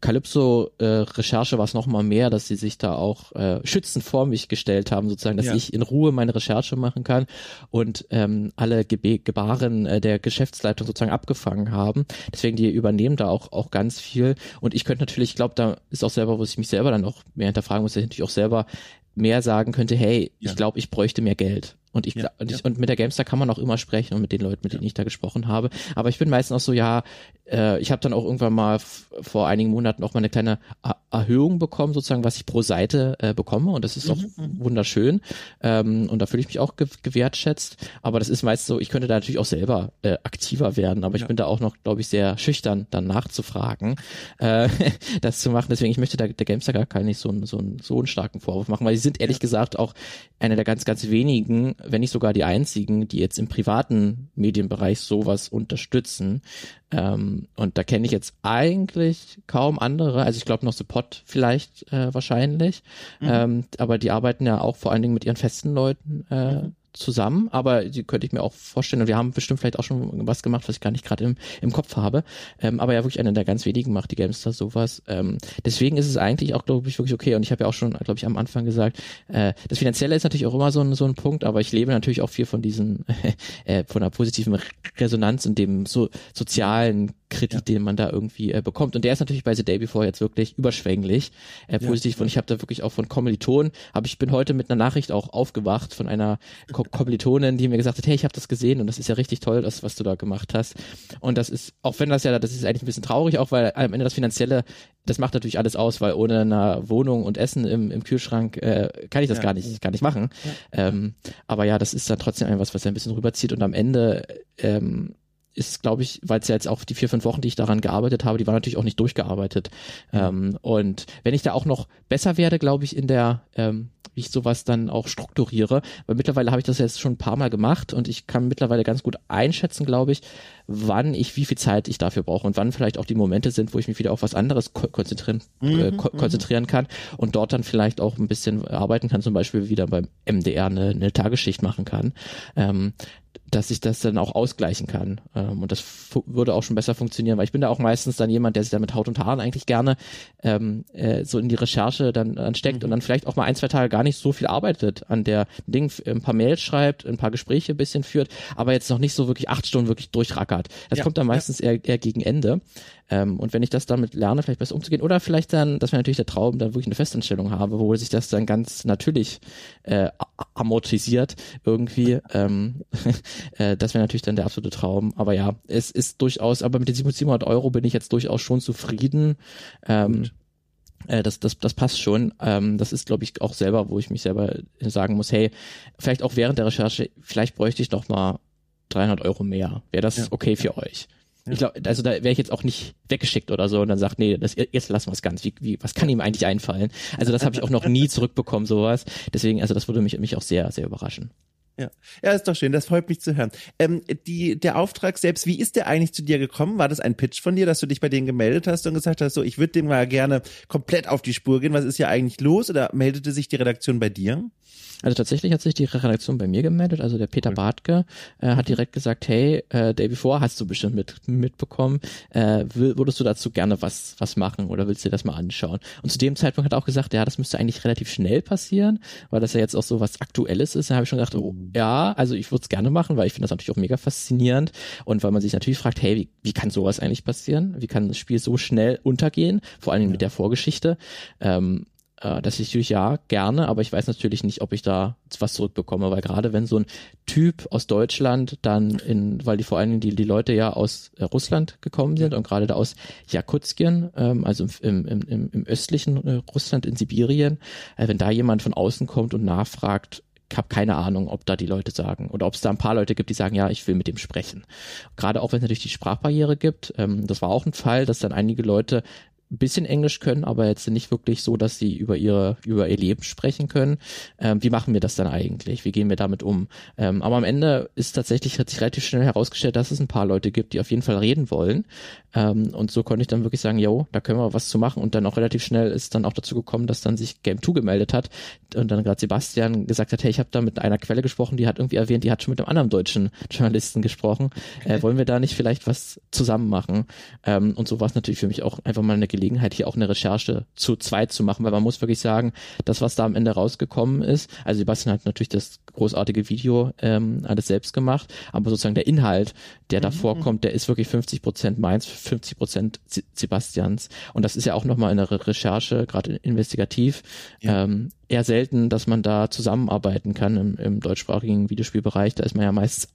Calypso äh, war es noch mal mehr, dass sie sich da auch äh, schützend vor mich gestellt haben sozusagen, dass ja. ich in Ruhe meine Recherche machen kann und ähm, alle Gebe Gebaren äh, der Geschäftsleitung sozusagen abgefangen haben. Deswegen die übernehmen da auch auch ganz viel. Und ich könnte natürlich, ich glaube, da ist auch selber, wo ich mich selber dann auch mehr hinterfragen muss, dass ich natürlich auch selber mehr sagen könnte, hey, ja. ich glaube, ich bräuchte mehr Geld. Und ich, ja, und, ich ja. und mit der Gamestar kann man auch immer sprechen und mit den Leuten, mit denen ich da gesprochen habe. Aber ich bin meistens auch so, ja, äh, ich habe dann auch irgendwann mal vor einigen Monaten auch mal eine kleine A Erhöhung bekommen, sozusagen, was ich pro Seite äh, bekomme. Und das ist auch mhm. mhm. wunderschön. Ähm, und da fühle ich mich auch ge gewertschätzt. Aber das ist meist so, ich könnte da natürlich auch selber äh, aktiver werden. Aber ich bin da auch noch, glaube ich, sehr schüchtern, dann nachzufragen, äh, das zu machen. Deswegen, ich möchte da der Gamestar gar keinen so, so, so einen starken Vorwurf machen, weil sie sind ehrlich gesagt auch einer der ganz, ganz wenigen, wenn nicht sogar die einzigen, die jetzt im privaten Medienbereich sowas unterstützen. Ähm, und da kenne ich jetzt eigentlich kaum andere. Also ich glaube noch Support vielleicht äh, wahrscheinlich. Mhm. Ähm, aber die arbeiten ja auch vor allen Dingen mit ihren festen Leuten äh, mhm zusammen, aber die könnte ich mir auch vorstellen, und wir haben bestimmt vielleicht auch schon was gemacht, was ich gar nicht gerade im, im Kopf habe. Ähm, aber ja, wirklich einer der ganz wenigen macht die Gamestar sowas. Ähm, deswegen ist es eigentlich auch, glaube ich, wirklich okay. Und ich habe ja auch schon, glaube ich, am Anfang gesagt, äh, das Finanzielle ist natürlich auch immer so ein, so ein Punkt, aber ich lebe natürlich auch viel von diesen, äh, von einer positiven Resonanz und dem so sozialen Kredit, ja. den man da irgendwie äh, bekommt. Und der ist natürlich bei The Day Before jetzt wirklich überschwänglich äh, positiv. Ja. Und ich habe da wirklich auch von Kommilitonen, aber ich bin heute mit einer Nachricht auch aufgewacht von einer Ko Kommilitonin, die mir gesagt hat, hey, ich habe das gesehen und das ist ja richtig toll, das, was du da gemacht hast. Und das ist, auch wenn das ja, das ist eigentlich ein bisschen traurig, auch weil am Ende das Finanzielle, das macht natürlich alles aus, weil ohne eine Wohnung und Essen im, im Kühlschrank äh, kann ich das ja. gar nicht, gar nicht machen. Ähm, aber ja, das ist dann trotzdem etwas, was ein bisschen rüberzieht und am Ende ähm, ist, glaube ich, weil es ja jetzt auch die vier, fünf Wochen, die ich daran gearbeitet habe, die waren natürlich auch nicht durchgearbeitet. Ähm, und wenn ich da auch noch besser werde, glaube ich, in der, ähm, wie ich sowas dann auch strukturiere, weil mittlerweile habe ich das jetzt schon ein paar Mal gemacht und ich kann mittlerweile ganz gut einschätzen, glaube ich, wann ich, wie viel Zeit ich dafür brauche und wann vielleicht auch die Momente sind, wo ich mich wieder auf was anderes ko konzentrieren, mhm, äh, ko mhm. konzentrieren kann und dort dann vielleicht auch ein bisschen arbeiten kann, zum Beispiel wieder beim MDR eine, eine Tagesschicht machen kann. Ähm, dass ich das dann auch ausgleichen kann. Ähm, und das würde auch schon besser funktionieren, weil ich bin da auch meistens dann jemand, der sich da mit Haut und Haaren eigentlich gerne ähm, äh, so in die Recherche dann, dann steckt mhm. und dann vielleicht auch mal ein, zwei Tage gar nicht so viel arbeitet an der Ding, ein paar Mails schreibt, ein paar Gespräche ein bisschen führt, aber jetzt noch nicht so wirklich acht Stunden wirklich durchrackert. Das ja, kommt dann meistens ja. eher, eher gegen Ende. Ähm, und wenn ich das damit lerne, vielleicht besser umzugehen, oder vielleicht dann, das wäre natürlich der Traum, dann wirklich eine Festanstellung habe, wo sich das dann ganz natürlich äh, amortisiert irgendwie. Ähm, äh, das wäre natürlich dann der absolute Traum. Aber ja, es ist durchaus, aber mit den 700 Euro bin ich jetzt durchaus schon zufrieden. Ähm, äh, das, das, das passt schon. Ähm, das ist, glaube ich, auch selber, wo ich mich selber sagen muss, hey, vielleicht auch während der Recherche, vielleicht bräuchte ich noch mal 300 Euro mehr. Wäre das ja. okay für euch? Ich glaube, also da wäre ich jetzt auch nicht weggeschickt oder so und dann sagt, nee, das, jetzt lassen wir es ganz. Wie, wie, was kann ihm eigentlich einfallen? Also das habe ich auch noch nie zurückbekommen, sowas. Deswegen, also das würde mich, mich auch sehr, sehr überraschen. Ja. ja, ist doch schön, das freut mich zu hören. Ähm, die, der Auftrag selbst, wie ist der eigentlich zu dir gekommen? War das ein Pitch von dir, dass du dich bei denen gemeldet hast und gesagt hast, so, ich würde dem mal gerne komplett auf die Spur gehen, was ist ja eigentlich los? Oder meldete sich die Redaktion bei dir? Also tatsächlich hat sich die Redaktion bei mir gemeldet, also der Peter Bartke äh, hat direkt gesagt, hey, äh, Day Before hast du bestimmt mit, mitbekommen, äh, würdest du dazu gerne was, was machen oder willst du dir das mal anschauen? Und zu dem Zeitpunkt hat er auch gesagt, ja, das müsste eigentlich relativ schnell passieren, weil das ja jetzt auch so was Aktuelles ist. Da habe ich schon gedacht, oh, ja, also ich würde es gerne machen, weil ich finde das natürlich auch mega faszinierend und weil man sich natürlich fragt, hey, wie, wie kann sowas eigentlich passieren? Wie kann das Spiel so schnell untergehen? Vor allen Dingen mit der Vorgeschichte. Ähm, äh, dass ich natürlich ja gerne, aber ich weiß natürlich nicht, ob ich da was zurückbekomme, weil gerade wenn so ein Typ aus Deutschland dann in, weil die vor allen Dingen die, die Leute ja aus äh, Russland gekommen sind und gerade da aus Jakutskien, ähm, also im, im, im, im östlichen äh, Russland in Sibirien, äh, wenn da jemand von außen kommt und nachfragt, ich habe keine Ahnung, ob da die Leute sagen oder ob es da ein paar Leute gibt, die sagen, ja, ich will mit dem sprechen. Gerade auch wenn es natürlich die Sprachbarriere gibt. Ähm, das war auch ein Fall, dass dann einige Leute bisschen Englisch können, aber jetzt nicht wirklich so, dass sie über ihre über ihr Leben sprechen können. Ähm, wie machen wir das dann eigentlich? Wie gehen wir damit um? Ähm, aber am Ende ist tatsächlich hat sich relativ schnell herausgestellt, dass es ein paar Leute gibt, die auf jeden Fall reden wollen. Ähm, und so konnte ich dann wirklich sagen, jo, da können wir was zu machen. Und dann auch relativ schnell ist dann auch dazu gekommen, dass dann sich Game 2 gemeldet hat und dann gerade Sebastian gesagt hat, hey, ich habe da mit einer Quelle gesprochen, die hat irgendwie erwähnt, die hat schon mit einem anderen deutschen Journalisten gesprochen. Äh, wollen wir da nicht vielleicht was zusammen machen? Ähm, und so war es natürlich für mich auch einfach mal eine Gelegenheit, hier auch eine Recherche zu zweit zu machen, weil man muss wirklich sagen, das, was da am Ende rausgekommen ist, also Sebastian hat natürlich das großartige Video ähm, alles selbst gemacht, aber sozusagen der Inhalt, der mhm. da vorkommt, der ist wirklich 50 Prozent meins, 50 Prozent Sebastians. Und das ist ja auch nochmal in der Recherche, gerade investigativ, ja. ähm, eher selten, dass man da zusammenarbeiten kann im, im deutschsprachigen Videospielbereich. Da ist man ja meist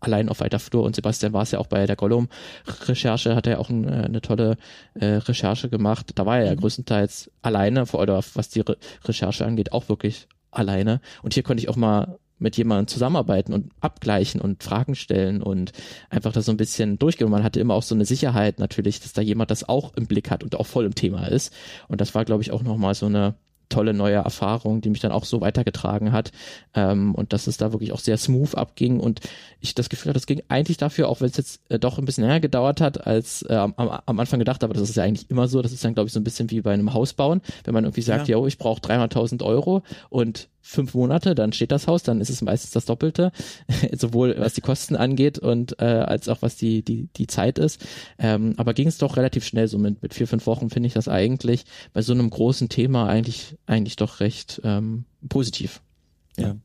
allein auf weiter Flur und Sebastian war es ja auch bei der Gollum-Recherche, hat er ja auch ein, äh, eine tolle äh, Recherche gemacht. Da war er ja mhm. größtenteils alleine, vor allem was die Re Recherche angeht, auch wirklich alleine. Und hier konnte ich auch mal mit jemandem zusammenarbeiten und abgleichen und Fragen stellen und einfach das so ein bisschen durchgehen. Man hatte immer auch so eine Sicherheit natürlich, dass da jemand das auch im Blick hat und auch voll im Thema ist. Und das war, glaube ich, auch nochmal so eine tolle neue Erfahrung, die mich dann auch so weitergetragen hat ähm, und dass es da wirklich auch sehr smooth abging und ich das Gefühl hatte, das ging eigentlich dafür, auch wenn es jetzt äh, doch ein bisschen länger gedauert hat, als äh, am, am Anfang gedacht, aber das ist ja eigentlich immer so, das ist dann glaube ich so ein bisschen wie bei einem Haus bauen, wenn man irgendwie sagt, ja, yo, ich brauche 300.000 Euro und fünf Monate, dann steht das Haus, dann ist es meistens das Doppelte, sowohl was die Kosten angeht und äh, als auch was die die die Zeit ist. Ähm, aber ging es doch relativ schnell, so mit mit vier fünf Wochen finde ich das eigentlich bei so einem großen Thema eigentlich eigentlich doch recht ähm, positiv. Ja.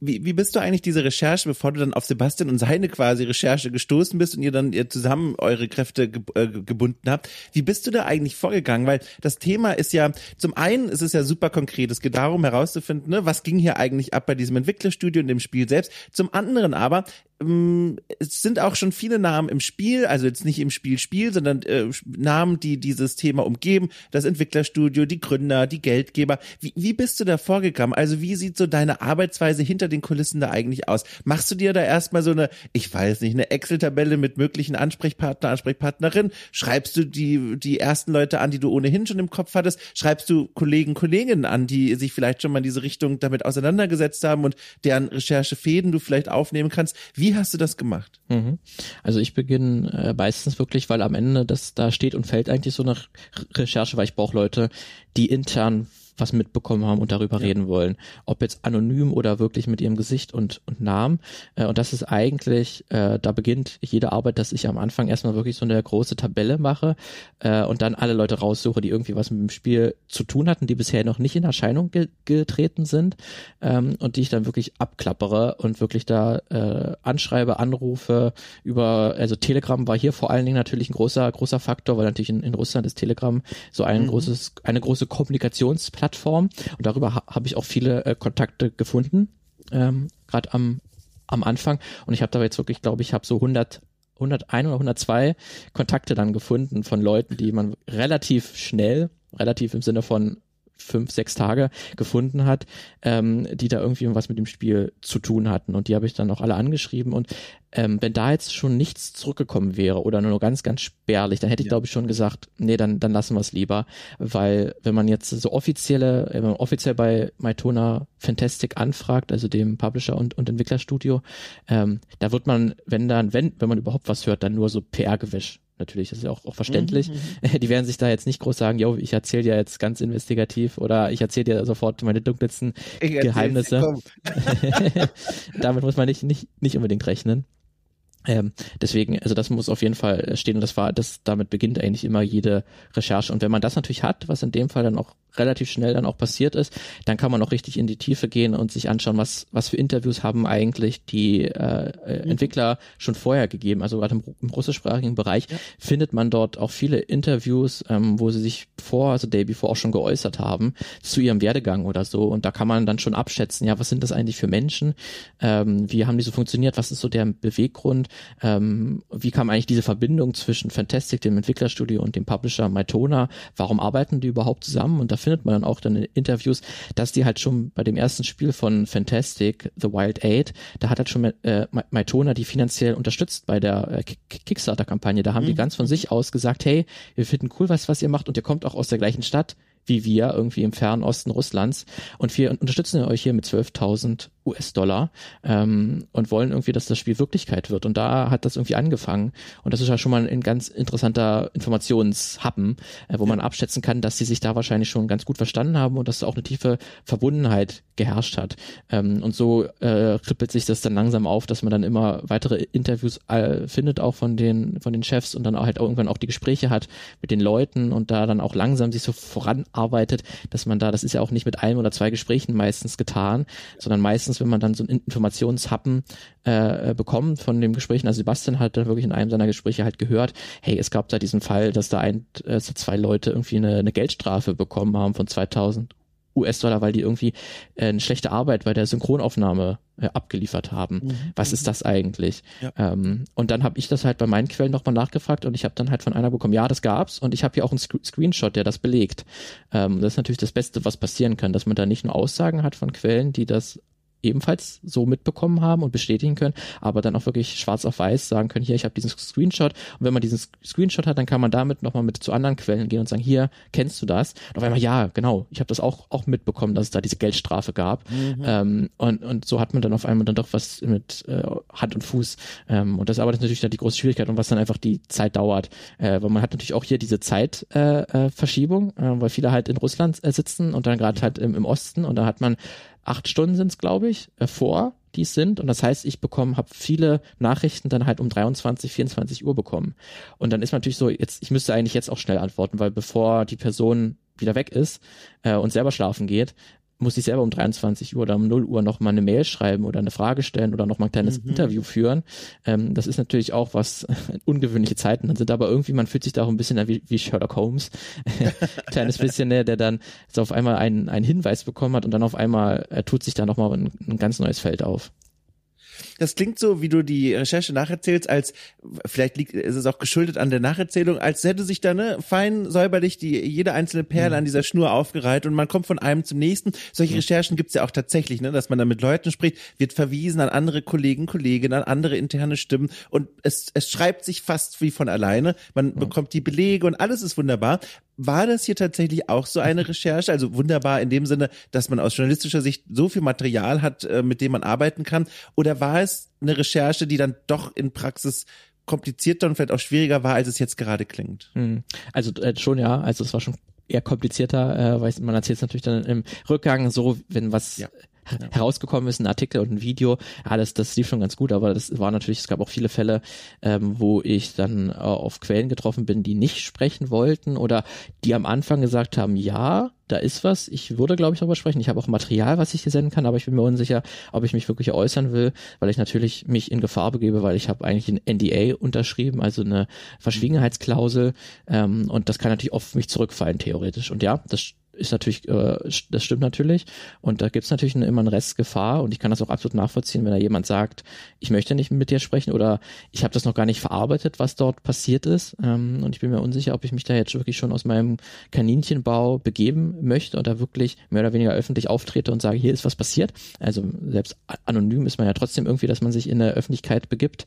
Wie, wie bist du eigentlich diese Recherche, bevor du dann auf Sebastian und seine quasi Recherche gestoßen bist und ihr dann ihr zusammen eure Kräfte ge äh, gebunden habt? Wie bist du da eigentlich vorgegangen? Weil das Thema ist ja, zum einen ist es ja super konkret. Es geht darum herauszufinden, ne, was ging hier eigentlich ab bei diesem Entwicklerstudio und dem Spiel selbst. Zum anderen aber es sind auch schon viele Namen im Spiel, also jetzt nicht im Spiel Spiel, sondern äh, Namen, die dieses Thema umgeben, das Entwicklerstudio, die Gründer, die Geldgeber. Wie, wie bist du da vorgegangen? Also wie sieht so deine Arbeitsweise hinter den Kulissen da eigentlich aus? Machst du dir da erstmal so eine, ich weiß nicht, eine Excel-Tabelle mit möglichen Ansprechpartner, Ansprechpartnerin? Schreibst du die, die ersten Leute an, die du ohnehin schon im Kopf hattest? Schreibst du Kollegen, Kolleginnen an, die sich vielleicht schon mal in diese Richtung damit auseinandergesetzt haben und deren Recherchefäden du vielleicht aufnehmen kannst? Wie wie hast du das gemacht? Mhm. Also ich beginne äh, meistens wirklich, weil am Ende das da steht und fällt eigentlich so eine Recherche, weil ich brauche Leute, die intern was mitbekommen haben und darüber ja. reden wollen. Ob jetzt anonym oder wirklich mit ihrem Gesicht und, und Namen. Äh, und das ist eigentlich, äh, da beginnt jede Arbeit, dass ich am Anfang erstmal wirklich so eine große Tabelle mache äh, und dann alle Leute raussuche, die irgendwie was mit dem Spiel zu tun hatten, die bisher noch nicht in Erscheinung ge getreten sind ähm, und die ich dann wirklich abklappere und wirklich da äh, anschreibe, anrufe über, also Telegram war hier vor allen Dingen natürlich ein großer, großer Faktor, weil natürlich in, in Russland ist Telegram so ein mhm. großes, eine große Kommunikationsplattform und darüber ha habe ich auch viele äh, Kontakte gefunden, ähm, gerade am, am Anfang. Und ich habe da jetzt wirklich, glaube ich, habe so 100 101 oder 102 Kontakte dann gefunden von Leuten, die man relativ schnell, relativ im Sinne von fünf, sechs Tage gefunden hat, ähm, die da irgendwie was mit dem Spiel zu tun hatten. Und die habe ich dann auch alle angeschrieben. Und ähm, wenn da jetzt schon nichts zurückgekommen wäre oder nur ganz, ganz spärlich, dann hätte ich, ja. glaube ich, schon gesagt, nee, dann, dann lassen wir es lieber. Weil wenn man jetzt so offizielle, wenn man offiziell bei Mytona Fantastic anfragt, also dem Publisher und, und Entwicklerstudio, ähm, da wird man, wenn dann, wenn, wenn man überhaupt was hört, dann nur so PR-Gewisch natürlich, das ist ja auch, auch verständlich. Mhm, mhm. die werden sich da jetzt nicht groß sagen, yo, ich erzähle dir jetzt ganz investigativ oder ich erzähle dir sofort meine dunkelsten Geheimnisse. Damit muss man nicht, nicht, nicht unbedingt rechnen. Ähm, deswegen, also das muss auf jeden Fall stehen und das war, das damit beginnt eigentlich immer jede Recherche. Und wenn man das natürlich hat, was in dem Fall dann auch relativ schnell dann auch passiert ist, dann kann man auch richtig in die Tiefe gehen und sich anschauen, was, was für Interviews haben eigentlich die äh, äh mhm. Entwickler schon vorher gegeben. Also gerade im, im russischsprachigen Bereich ja. findet man dort auch viele Interviews, ähm, wo sie sich vor, also Day Before auch schon geäußert haben, zu ihrem Werdegang oder so. Und da kann man dann schon abschätzen, ja, was sind das eigentlich für Menschen? Ähm, wie haben die so funktioniert? Was ist so der Beweggrund? Ähm, wie kam eigentlich diese Verbindung zwischen Fantastic, dem Entwicklerstudio und dem Publisher Mytona? Warum arbeiten die überhaupt zusammen? Und da findet man dann auch dann in Interviews, dass die halt schon bei dem ersten Spiel von Fantastic, The Wild Eight, da hat halt schon äh, Mytona die finanziell unterstützt bei der äh, Kickstarter-Kampagne. Da haben mhm. die ganz von sich aus gesagt, hey, wir finden cool, was, was ihr macht und ihr kommt auch aus der gleichen Stadt wie wir irgendwie im fernen Osten Russlands und wir unterstützen euch hier mit 12.000 US-Dollar ähm, und wollen irgendwie, dass das Spiel Wirklichkeit wird. Und da hat das irgendwie angefangen. Und das ist ja schon mal ein ganz interessanter Informationshappen, äh, wo man abschätzen kann, dass sie sich da wahrscheinlich schon ganz gut verstanden haben und dass auch eine tiefe Verbundenheit geherrscht hat. Ähm, und so äh, krippelt sich das dann langsam auf, dass man dann immer weitere Interviews äh, findet, auch von den, von den Chefs und dann auch halt irgendwann auch die Gespräche hat mit den Leuten und da dann auch langsam sich so voranarbeitet, dass man da, das ist ja auch nicht mit einem oder zwei Gesprächen meistens getan, sondern meistens wenn man dann so einen Informationshappen äh, bekommt von dem Gespräch. Also Sebastian hat da wirklich in einem seiner Gespräche halt gehört, hey, es gab da diesen Fall, dass da ein, äh, zwei Leute irgendwie eine, eine Geldstrafe bekommen haben von 2000 US-Dollar, weil die irgendwie äh, eine schlechte Arbeit bei der Synchronaufnahme äh, abgeliefert haben. Mhm. Was ist das eigentlich? Ja. Ähm, und dann habe ich das halt bei meinen Quellen nochmal nachgefragt und ich habe dann halt von einer bekommen, ja, das gab's und ich habe hier auch einen Sc Screenshot, der das belegt. Ähm, das ist natürlich das Beste, was passieren kann, dass man da nicht nur Aussagen hat von Quellen, die das ebenfalls so mitbekommen haben und bestätigen können, aber dann auch wirklich schwarz auf weiß sagen können, hier, ich habe diesen Screenshot und wenn man diesen Screenshot hat, dann kann man damit nochmal mit zu anderen Quellen gehen und sagen, hier, kennst du das? Und auf einmal, ja, genau, ich habe das auch, auch mitbekommen, dass es da diese Geldstrafe gab mhm. ähm, und, und so hat man dann auf einmal dann doch was mit äh, Hand und Fuß ähm, und das aber das ist natürlich dann die große Schwierigkeit und was dann einfach die Zeit dauert, äh, weil man hat natürlich auch hier diese Zeitverschiebung, äh, äh, weil viele halt in Russland äh, sitzen und dann gerade halt im, im Osten und da hat man acht Stunden sind es, glaube ich, äh, vor, die es sind. Und das heißt, ich bekomme, habe viele Nachrichten dann halt um 23, 24 Uhr bekommen. Und dann ist natürlich so, jetzt, ich müsste eigentlich jetzt auch schnell antworten, weil bevor die Person wieder weg ist äh, und selber schlafen geht, muss ich selber um 23 Uhr oder um 0 Uhr noch mal eine Mail schreiben oder eine Frage stellen oder noch mal ein kleines mhm. Interview führen. Ähm, das ist natürlich auch was ungewöhnliche Zeiten dann sind, aber irgendwie man fühlt sich da auch ein bisschen wie, wie Sherlock Holmes, kleines bisschen, der, der dann so auf einmal einen, einen Hinweis bekommen hat und dann auf einmal äh, tut sich da noch mal ein, ein ganz neues Feld auf. Das klingt so, wie du die Recherche nacherzählst, als vielleicht liegt, ist es auch geschuldet an der Nacherzählung, als hätte sich da ne fein säuberlich die jede einzelne Perle mhm. an dieser Schnur aufgereiht und man kommt von einem zum nächsten. Solche Recherchen gibt's ja auch tatsächlich, ne, dass man da mit Leuten spricht, wird verwiesen an andere Kollegen, Kolleginnen, an andere interne Stimmen und es, es schreibt sich fast wie von alleine. Man mhm. bekommt die Belege und alles ist wunderbar. War das hier tatsächlich auch so eine Recherche? Also wunderbar in dem Sinne, dass man aus journalistischer Sicht so viel Material hat, äh, mit dem man arbeiten kann? Oder war es eine Recherche, die dann doch in Praxis komplizierter und vielleicht auch schwieriger war, als es jetzt gerade klingt? Hm. Also äh, schon ja, also es war schon eher komplizierter, äh, weil man erzählt es natürlich dann im Rückgang so, wenn was ja ja. herausgekommen ist, ein Artikel und ein Video. Ja, das, das lief schon ganz gut, aber das war natürlich, es gab auch viele Fälle, ähm, wo ich dann äh, auf Quellen getroffen bin, die nicht sprechen wollten oder die am Anfang gesagt haben, ja, da ist was, ich würde, glaube ich, darüber sprechen. Ich habe auch Material, was ich hier senden kann, aber ich bin mir unsicher, ob ich mich wirklich äußern will, weil ich natürlich mich in Gefahr begebe, weil ich habe eigentlich ein NDA unterschrieben, also eine Verschwiegenheitsklausel ähm, und das kann natürlich auf mich zurückfallen, theoretisch. Und ja, das ist natürlich, äh, das stimmt natürlich. Und da gibt es natürlich immer eine Restgefahr und ich kann das auch absolut nachvollziehen, wenn da jemand sagt, ich möchte nicht mit dir sprechen oder ich habe das noch gar nicht verarbeitet, was dort passiert ist. Ähm, und ich bin mir unsicher, ob ich mich da jetzt wirklich schon aus meinem Kaninchenbau begeben möchte oder wirklich mehr oder weniger öffentlich auftrete und sage, hier ist was passiert. Also selbst anonym ist man ja trotzdem irgendwie, dass man sich in der Öffentlichkeit begibt.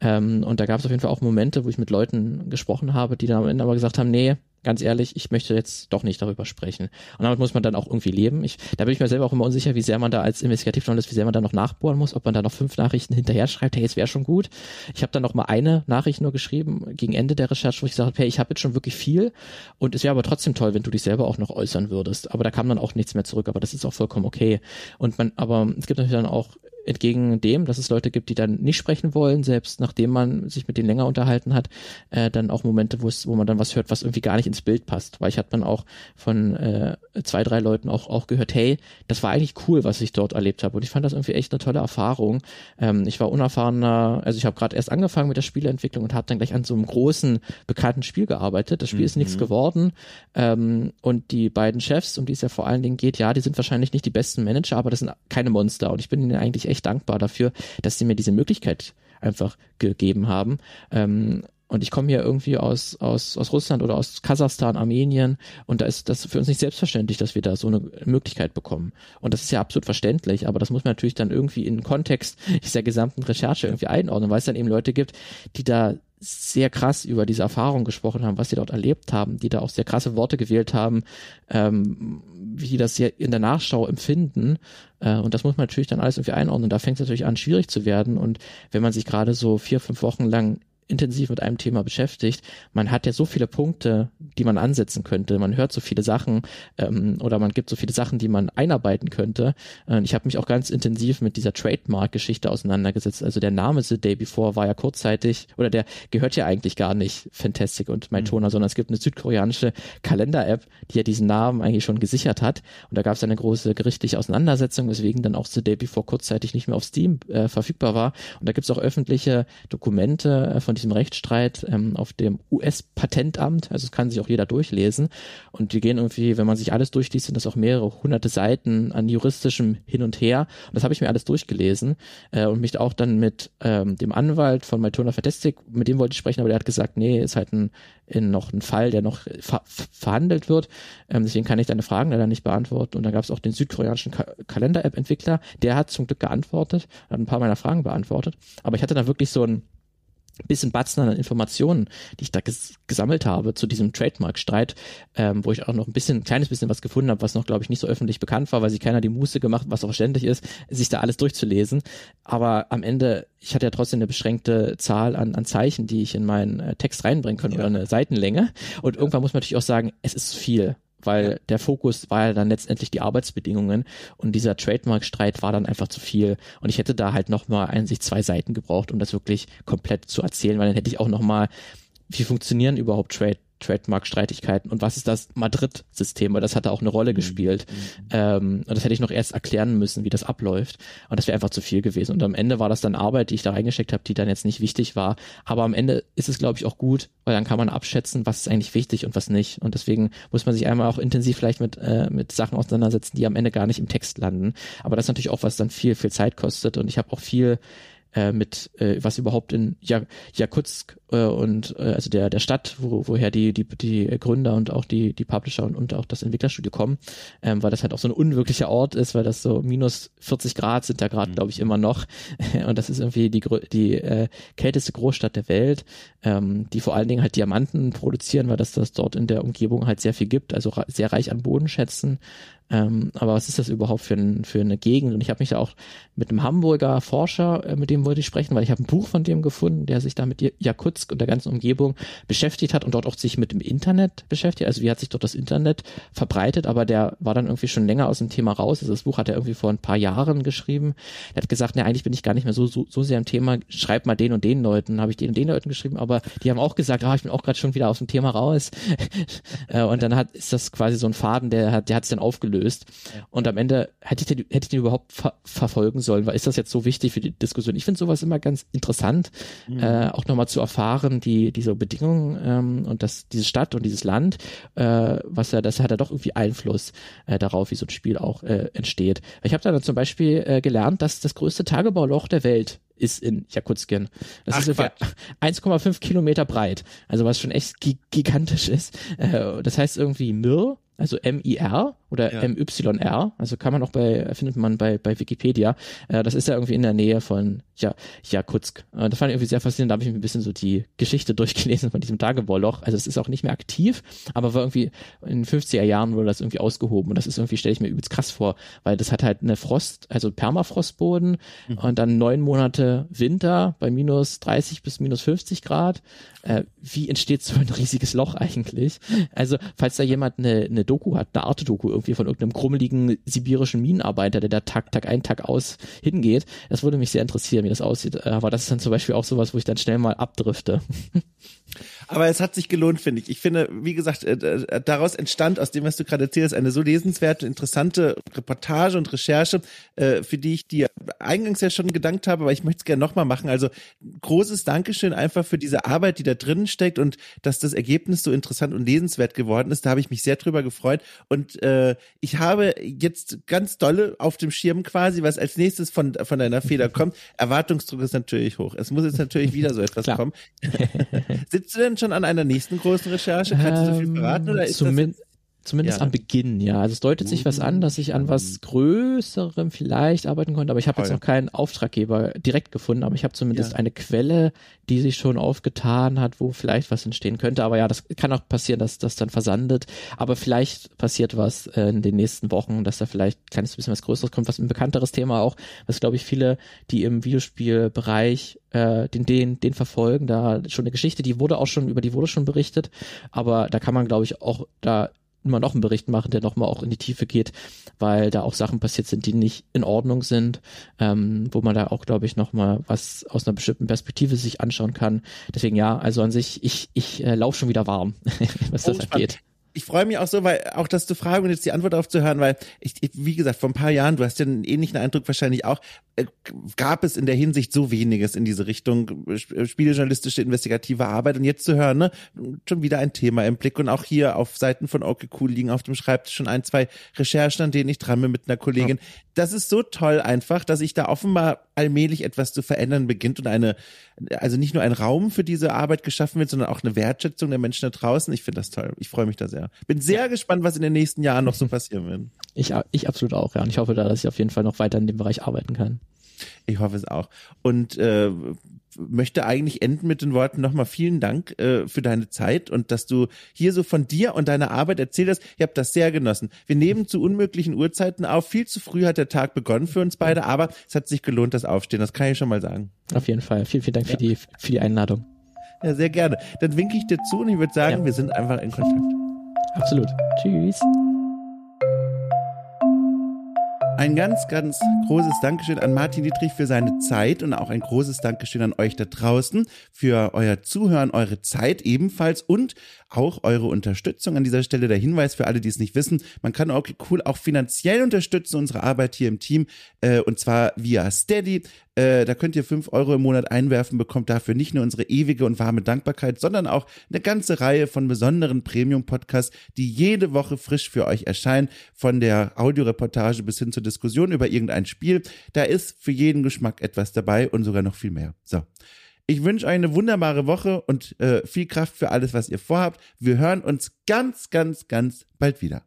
Ähm, und da gab es auf jeden Fall auch Momente, wo ich mit Leuten gesprochen habe, die dann am Ende aber gesagt haben, nee, ganz ehrlich, ich möchte jetzt doch nicht darüber sprechen. Und damit muss man dann auch irgendwie leben. Ich, da bin ich mir selber auch immer unsicher, wie sehr man da als Investigativjournalist, wie sehr man da noch nachbohren muss, ob man da noch fünf Nachrichten hinterher schreibt, hey, es wäre schon gut. Ich habe dann noch mal eine Nachricht nur geschrieben gegen Ende der Recherche, wo ich gesagt habe, hey, ich habe jetzt schon wirklich viel und es wäre aber trotzdem toll, wenn du dich selber auch noch äußern würdest. Aber da kam dann auch nichts mehr zurück, aber das ist auch vollkommen okay. Und man, aber es gibt natürlich dann auch entgegen dem, dass es Leute gibt, die dann nicht sprechen wollen, selbst nachdem man sich mit denen länger unterhalten hat, äh, dann auch Momente, wo es, wo man dann was hört, was irgendwie gar nicht ins Bild passt. Weil ich hatte dann auch von äh, zwei, drei Leuten auch, auch gehört, hey, das war eigentlich cool, was ich dort erlebt habe. Und ich fand das irgendwie echt eine tolle Erfahrung. Ähm, ich war unerfahrener, also ich habe gerade erst angefangen mit der Spieleentwicklung und habe dann gleich an so einem großen, bekannten Spiel gearbeitet. Das Spiel mhm. ist nichts geworden. Ähm, und die beiden Chefs, um die es ja vor allen Dingen geht, ja, die sind wahrscheinlich nicht die besten Manager, aber das sind keine Monster. Und ich bin ihnen eigentlich echt dankbar dafür, dass sie mir diese Möglichkeit einfach gegeben haben. Ähm, und ich komme hier irgendwie aus, aus, aus Russland oder aus Kasachstan, Armenien und da ist das für uns nicht selbstverständlich, dass wir da so eine Möglichkeit bekommen. Und das ist ja absolut verständlich, aber das muss man natürlich dann irgendwie in den Kontext dieser gesamten Recherche irgendwie einordnen, weil es dann eben Leute gibt, die da sehr krass über diese Erfahrung gesprochen haben, was sie dort erlebt haben, die da auch sehr krasse Worte gewählt haben, ähm, wie die das hier in der Nachschau empfinden. Äh, und das muss man natürlich dann alles irgendwie einordnen. Da fängt es natürlich an, schwierig zu werden. Und wenn man sich gerade so vier, fünf Wochen lang intensiv mit einem Thema beschäftigt, man hat ja so viele Punkte, die man ansetzen könnte. Man hört so viele Sachen ähm, oder man gibt so viele Sachen, die man einarbeiten könnte. Äh, ich habe mich auch ganz intensiv mit dieser Trademark-Geschichte auseinandergesetzt. Also der Name The Day Before war ja kurzzeitig oder der gehört ja eigentlich gar nicht Fantastic und Mytona, mhm. sondern es gibt eine südkoreanische Kalender-App, die ja diesen Namen eigentlich schon gesichert hat. Und da gab es eine große gerichtliche Auseinandersetzung, weswegen dann auch The Day Before kurzzeitig nicht mehr auf Steam äh, verfügbar war. Und da gibt es auch öffentliche Dokumente äh, von diesem Rechtsstreit ähm, auf dem US-Patentamt. Also es kann sich auch jeder durchlesen. Und die gehen irgendwie, wenn man sich alles durchliest, sind das auch mehrere hunderte Seiten an juristischem Hin und Her. Und das habe ich mir alles durchgelesen äh, und mich auch dann mit ähm, dem Anwalt von Maltona Fantastic, mit dem wollte ich sprechen, aber der hat gesagt, nee, ist halt ein, in noch ein Fall, der noch ver verhandelt wird. Ähm, deswegen kann ich deine Fragen leider nicht beantworten. Und dann gab es auch den südkoreanischen Ka Kalender-App-Entwickler, der hat zum Glück geantwortet, hat ein paar meiner Fragen beantwortet. Aber ich hatte da wirklich so ein bisschen Batzen an Informationen, die ich da ges gesammelt habe zu diesem Trademark-Streit, ähm, wo ich auch noch ein bisschen, ein kleines bisschen was gefunden habe, was noch, glaube ich, nicht so öffentlich bekannt war, weil sich keiner die Muße gemacht, was auch verständlich ist, sich da alles durchzulesen. Aber am Ende, ich hatte ja trotzdem eine beschränkte Zahl an, an Zeichen, die ich in meinen äh, Text reinbringen kann ja. oder eine Seitenlänge. Und irgendwann muss man natürlich auch sagen, es ist viel weil der Fokus war ja dann letztendlich die Arbeitsbedingungen und dieser Trademark-Streit war dann einfach zu viel und ich hätte da halt nochmal einzig zwei Seiten gebraucht, um das wirklich komplett zu erzählen, weil dann hätte ich auch nochmal, wie funktionieren überhaupt Trade Trademark-Streitigkeiten und was ist das Madrid-System, weil das hatte auch eine Rolle mhm. gespielt. Mhm. Ähm, und das hätte ich noch erst erklären müssen, wie das abläuft. Und das wäre einfach zu viel gewesen. Und am Ende war das dann Arbeit, die ich da reingesteckt habe, die dann jetzt nicht wichtig war. Aber am Ende ist es, glaube ich, auch gut, weil dann kann man abschätzen, was ist eigentlich wichtig und was nicht. Und deswegen muss man sich einmal auch intensiv vielleicht mit, äh, mit Sachen auseinandersetzen, die am Ende gar nicht im Text landen. Aber das ist natürlich auch, was dann viel, viel Zeit kostet. Und ich habe auch viel äh, mit äh, was überhaupt in Jak Jakutsk und äh, also der der Stadt, wo, woher die die die Gründer und auch die die Publisher und, und auch das Entwicklerstudio kommen, ähm, weil das halt auch so ein unwirklicher Ort ist, weil das so minus 40 Grad sind da gerade, mhm. glaube ich, immer noch und das ist irgendwie die die äh, kälteste Großstadt der Welt, ähm, die vor allen Dingen halt Diamanten produzieren, weil das das dort in der Umgebung halt sehr viel gibt, also sehr reich an Bodenschätzen ähm, aber was ist das überhaupt für, ein, für eine Gegend? Und ich habe mich da auch mit einem Hamburger Forscher, äh, mit dem wollte ich sprechen, weil ich habe ein Buch von dem gefunden, der sich da mit Jakutsk Jakutsk und der ganzen Umgebung beschäftigt hat und dort auch sich mit dem Internet beschäftigt. Also wie hat sich dort das Internet verbreitet, aber der war dann irgendwie schon länger aus dem Thema raus. Also das Buch hat er irgendwie vor ein paar Jahren geschrieben. Er hat gesagt, ne, eigentlich bin ich gar nicht mehr so, so, so sehr im Thema, schreib mal den und den Leuten, habe ich den und den Leuten geschrieben, aber die haben auch gesagt, ah, ich bin auch gerade schon wieder aus dem Thema raus. Äh, und dann hat, ist das quasi so ein Faden, der hat, der hat sich dann aufgelöst. Und am Ende hätte ich den, hätte ich den überhaupt ver verfolgen sollen, weil ist das jetzt so wichtig für die Diskussion? Ich finde sowas immer ganz interessant, mhm. äh, auch nochmal zu erfahren, die, diese Bedingungen ähm, und das, diese Stadt und dieses Land, äh, was er, das hat er doch irgendwie Einfluss äh, darauf, wie so ein Spiel auch äh, entsteht. Ich habe dann zum Beispiel äh, gelernt, dass das größte Tagebauloch der Welt ist in Jakutskin. Das Ach, ist ungefähr 1,5 Kilometer breit, also was schon echt gigantisch ist. Äh, das heißt irgendwie Mir, also M-I-R oder ja. MYR, also kann man auch bei, findet man bei, bei Wikipedia. Äh, das ist ja irgendwie in der Nähe von ja, Jakutsk. Äh, das fand ich irgendwie sehr faszinierend, da habe ich mir ein bisschen so die Geschichte durchgelesen von diesem Tagebauloch. Also es ist auch nicht mehr aktiv, aber war irgendwie in den 50er Jahren wurde das irgendwie ausgehoben und das ist irgendwie, stelle ich mir übelst krass vor, weil das hat halt eine Frost, also Permafrostboden mhm. und dann neun Monate Winter bei minus 30 bis minus 50 Grad. Äh, wie entsteht so ein riesiges Loch eigentlich? Also, falls da jemand eine, eine Doku hat, eine Art-Doku irgendwie von irgendeinem krummeligen sibirischen Minenarbeiter, der da Tag, Tag ein, Tag aus hingeht, das würde mich sehr interessieren, wie das aussieht. Aber das ist dann zum Beispiel auch sowas, wo ich dann schnell mal abdrifte. Aber es hat sich gelohnt, finde ich. Ich finde, wie gesagt, äh, äh, daraus entstand, aus dem, was du gerade erzählst, eine so lesenswerte, interessante Reportage und Recherche, äh, für die ich dir eingangs ja schon gedankt habe, aber ich möchte es gerne nochmal machen. Also großes Dankeschön einfach für diese Arbeit, die da drinnen steckt und dass das Ergebnis so interessant und lesenswert geworden ist. Da habe ich mich sehr drüber gefreut. Und äh, ich habe jetzt ganz dolle auf dem Schirm quasi, was als nächstes von, von deiner Feder kommt. Erwartungsdruck ist natürlich hoch. Es muss jetzt natürlich wieder so etwas kommen. Sitzt du denn schon an einer nächsten großen Recherche? Kannst du so viel ähm, verraten? Oder ist Zumin das Zumindest ja. am Beginn, ja. Also es deutet sich was an, dass ich an was Größerem vielleicht arbeiten konnte, aber ich habe jetzt noch keinen Auftraggeber direkt gefunden, aber ich habe zumindest ja. eine Quelle, die sich schon aufgetan hat, wo vielleicht was entstehen könnte. Aber ja, das kann auch passieren, dass das dann versandet. Aber vielleicht passiert was äh, in den nächsten Wochen, dass da vielleicht ein kleines bisschen was Größeres kommt, was ein bekannteres Thema auch, was glaube ich viele, die im Videospielbereich äh, den, den, den verfolgen, da schon eine Geschichte, die wurde auch schon, über die wurde schon berichtet, aber da kann man, glaube ich, auch da immer noch einen Bericht machen, der nochmal auch in die Tiefe geht, weil da auch Sachen passiert sind, die nicht in Ordnung sind, ähm, wo man da auch, glaube ich, nochmal was aus einer bestimmten Perspektive sich anschauen kann. Deswegen ja, also an sich, ich, ich äh, laufe schon wieder warm, was oh, das angeht ich freue mich auch so, weil auch das zu fragen und jetzt die Antwort darauf zu hören, weil ich, wie gesagt, vor ein paar Jahren, du hast ja einen ähnlichen Eindruck wahrscheinlich auch, äh, gab es in der Hinsicht so weniges in diese Richtung äh, spielejournalistische investigative Arbeit und jetzt zu hören, ne, schon wieder ein Thema im Blick und auch hier auf Seiten von Okay Cool liegen auf dem Schreibtisch schon ein, zwei Recherchen, an denen ich dran bin mit einer Kollegin. Ja. Das ist so toll einfach, dass sich da offenbar allmählich etwas zu verändern beginnt und eine, also nicht nur ein Raum für diese Arbeit geschaffen wird, sondern auch eine Wertschätzung der Menschen da draußen. Ich finde das toll. Ich freue mich da sehr. Bin sehr ja. gespannt, was in den nächsten Jahren noch so passieren wird. Ich, ich absolut auch, ja. Und ich hoffe da, dass ich auf jeden Fall noch weiter in dem Bereich arbeiten kann. Ich hoffe es auch. Und äh, möchte eigentlich enden mit den Worten nochmal vielen Dank äh, für deine Zeit und dass du hier so von dir und deiner Arbeit erzählt hast. Ich habe das sehr genossen. Wir nehmen zu unmöglichen Uhrzeiten auf. Viel zu früh hat der Tag begonnen für uns beide, aber es hat sich gelohnt, das Aufstehen. Das kann ich schon mal sagen. Auf jeden Fall. Vielen, vielen Dank ja. für, die, für die Einladung. Ja, sehr gerne. Dann winke ich dir zu und ich würde sagen, ja. wir sind einfach in Kontakt. Absolut. Tschüss. Ein ganz, ganz großes Dankeschön an Martin Dietrich für seine Zeit und auch ein großes Dankeschön an euch da draußen für euer Zuhören, eure Zeit ebenfalls und auch eure Unterstützung. An dieser Stelle der Hinweis für alle, die es nicht wissen, man kann okay cool auch finanziell unterstützen, unsere Arbeit hier im Team, äh, und zwar via Steady. Äh, da könnt ihr fünf Euro im Monat einwerfen, bekommt dafür nicht nur unsere ewige und warme Dankbarkeit, sondern auch eine ganze Reihe von besonderen Premium-Podcasts, die jede Woche frisch für euch erscheinen, von der Audioreportage bis hin zur Diskussion über irgendein Spiel. Da ist für jeden Geschmack etwas dabei und sogar noch viel mehr. So. Ich wünsche euch eine wunderbare Woche und äh, viel Kraft für alles, was ihr vorhabt. Wir hören uns ganz, ganz, ganz bald wieder.